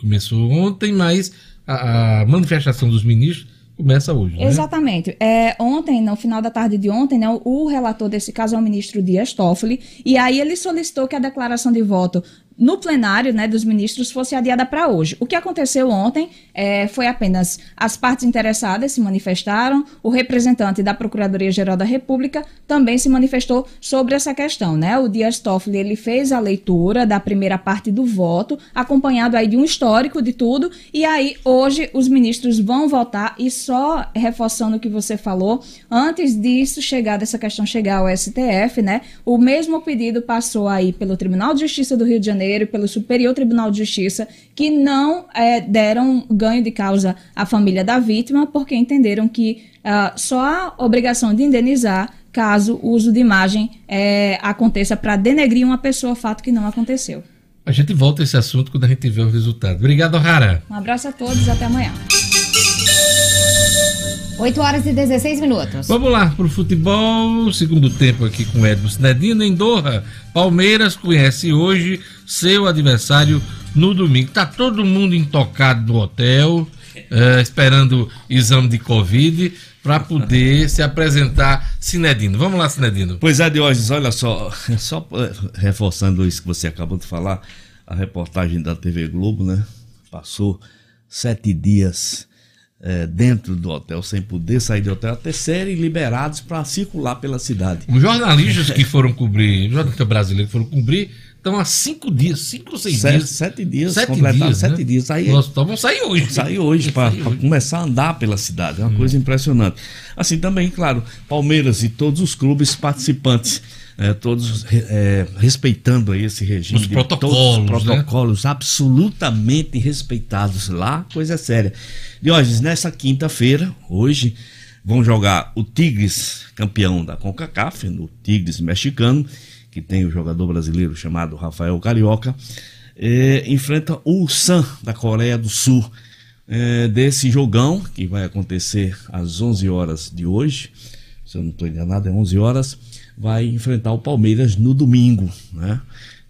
começou ontem, mas a, a manifestação dos ministros começa hoje, né? Exatamente. É, ontem, no final da tarde de ontem, né, o, relator desse caso é o ministro Dias Toffoli, e aí ele solicitou que a declaração de voto no plenário né, dos ministros fosse adiada para hoje. O que aconteceu ontem é, foi apenas as partes interessadas se manifestaram, o representante da Procuradoria-Geral da República também se manifestou sobre essa questão. Né? O Dias Toffoli ele fez a leitura da primeira parte do voto, acompanhado aí de um histórico de tudo, e aí hoje os ministros vão votar e só reforçando o que você falou, antes disso chegar, dessa questão chegar ao STF, né? O mesmo pedido passou aí pelo Tribunal de Justiça do Rio de Janeiro e pelo Superior Tribunal de Justiça, que não eh, deram ganho de causa à família da vítima, porque entenderam que ah, só há obrigação de indenizar caso o uso de imagem eh, aconteça para denegrir uma pessoa, fato que não aconteceu. A gente volta a esse assunto quando a gente tiver o resultado. Obrigado, Rara. Um abraço a todos, até amanhã. 8 horas e 16 minutos. Vamos lá pro futebol, segundo tempo aqui com Edmo Sinedino em Doha. Palmeiras conhece hoje seu adversário no domingo. Tá todo mundo intocado no hotel, eh, esperando exame de Covid para poder se apresentar Sinedino. Vamos lá, Sinedino. Pois é, Diógenes, olha só, só eh, reforçando isso que você acabou de falar, a reportagem da TV Globo, né? Passou sete dias eh, dentro do hotel, sem poder sair do hotel, até serem liberados para circular pela cidade. Os jornalistas que foram cobrir, os jornalistas brasileiros que foram cobrir, estão há cinco dias, cinco ou seis Sete, dias. sete dias, Sete completaram dias, sete né? dias. Aí, então vão sair hoje. Sair hoje para começar a andar pela cidade. É uma coisa impressionante. Assim também, claro, Palmeiras e todos os clubes participantes. Eh, todos eh, respeitando esse regime. Os protocolos, todos os né? protocolos absolutamente respeitados lá, coisa séria. Diógenes, nessa quinta-feira, hoje, vão jogar o Tigres, campeão da CONCACAF, no Tigres mexicano, que tem o jogador brasileiro chamado Rafael Carioca, eh, enfrenta o San da Coreia do Sul. Eh, desse jogão, que vai acontecer às 11 horas de hoje, se eu não estou enganado, é 11 horas, vai enfrentar o Palmeiras no domingo, né?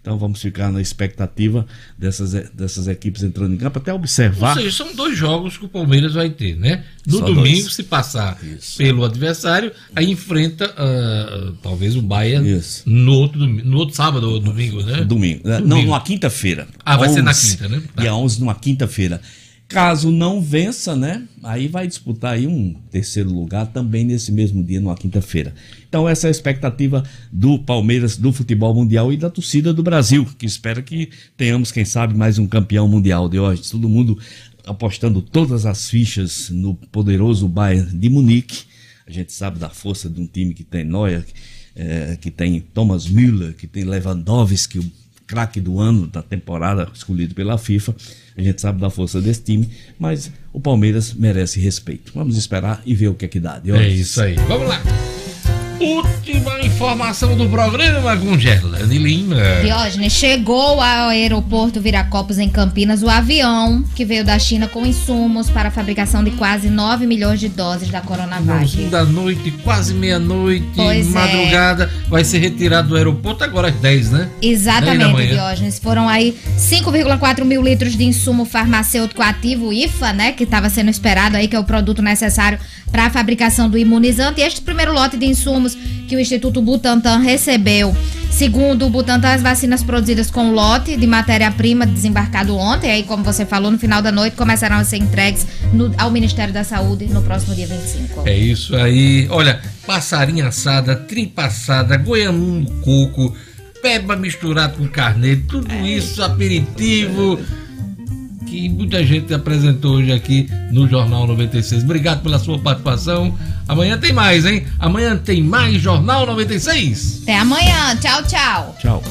Então vamos ficar na expectativa dessas, dessas equipes entrando em campo, até Ou observar. seja, são dois jogos que o Palmeiras vai ter, né? No Só domingo, dois. se passar pelo adversário, aí enfrenta ah, talvez o Bayern no outro, no outro sábado ou domingo, né? Domingo. né? Não, numa quinta-feira. Ah, vai ser na 11, quinta, né? Tá. Dia 11, numa quinta-feira. Caso não vença, né? Aí vai disputar aí um terceiro lugar também nesse mesmo dia, numa quinta-feira. Então essa é a expectativa do Palmeiras, do futebol mundial e da torcida do Brasil, que espera que tenhamos, quem sabe, mais um campeão mundial de hoje. Todo mundo apostando todas as fichas no poderoso Bayern de Munique. A gente sabe da força de um time que tem Neuer, eh, que tem Thomas Müller, que tem Lewandowski, craque do ano da temporada escolhido pela FIFA. A gente sabe da força desse time, mas o Palmeiras merece respeito. Vamos esperar e ver o que é que dá. É isso aí. Vamos lá. Última informação do programa com Gerlane Lima. Diógenes, chegou ao aeroporto Viracopos em Campinas o avião que veio da China com insumos para a fabricação de quase 9 milhões de doses da Coronavac. Fim da noite, quase meia-noite, é. madrugada, vai ser retirado do aeroporto agora às 10, né? 10 da Exatamente. Diógenes. Foram aí 5,4 mil litros de insumo farmacêutico ativo, IFA, né? Que estava sendo esperado aí, que é o produto necessário para a fabricação do imunizante. E este primeiro lote de insumos que o Instituto Butantan recebeu. Segundo o Butantan, as vacinas produzidas com lote de matéria-prima desembarcado ontem, aí, como você falou, no final da noite, começarão a ser entregues no- ao Ministério da Saúde no próximo dia 25. É isso aí. Olha, passarinha assada, tripa assada, goianinho no coco, peba misturado com carneiro, tudo isso, aperitivo. Que muita gente apresentou hoje aqui no Jornal 96. Obrigado pela sua participação. Amanhã tem mais, hein? Amanhã tem mais Jornal 96. Até amanhã. Tchau, tchau. Tchau.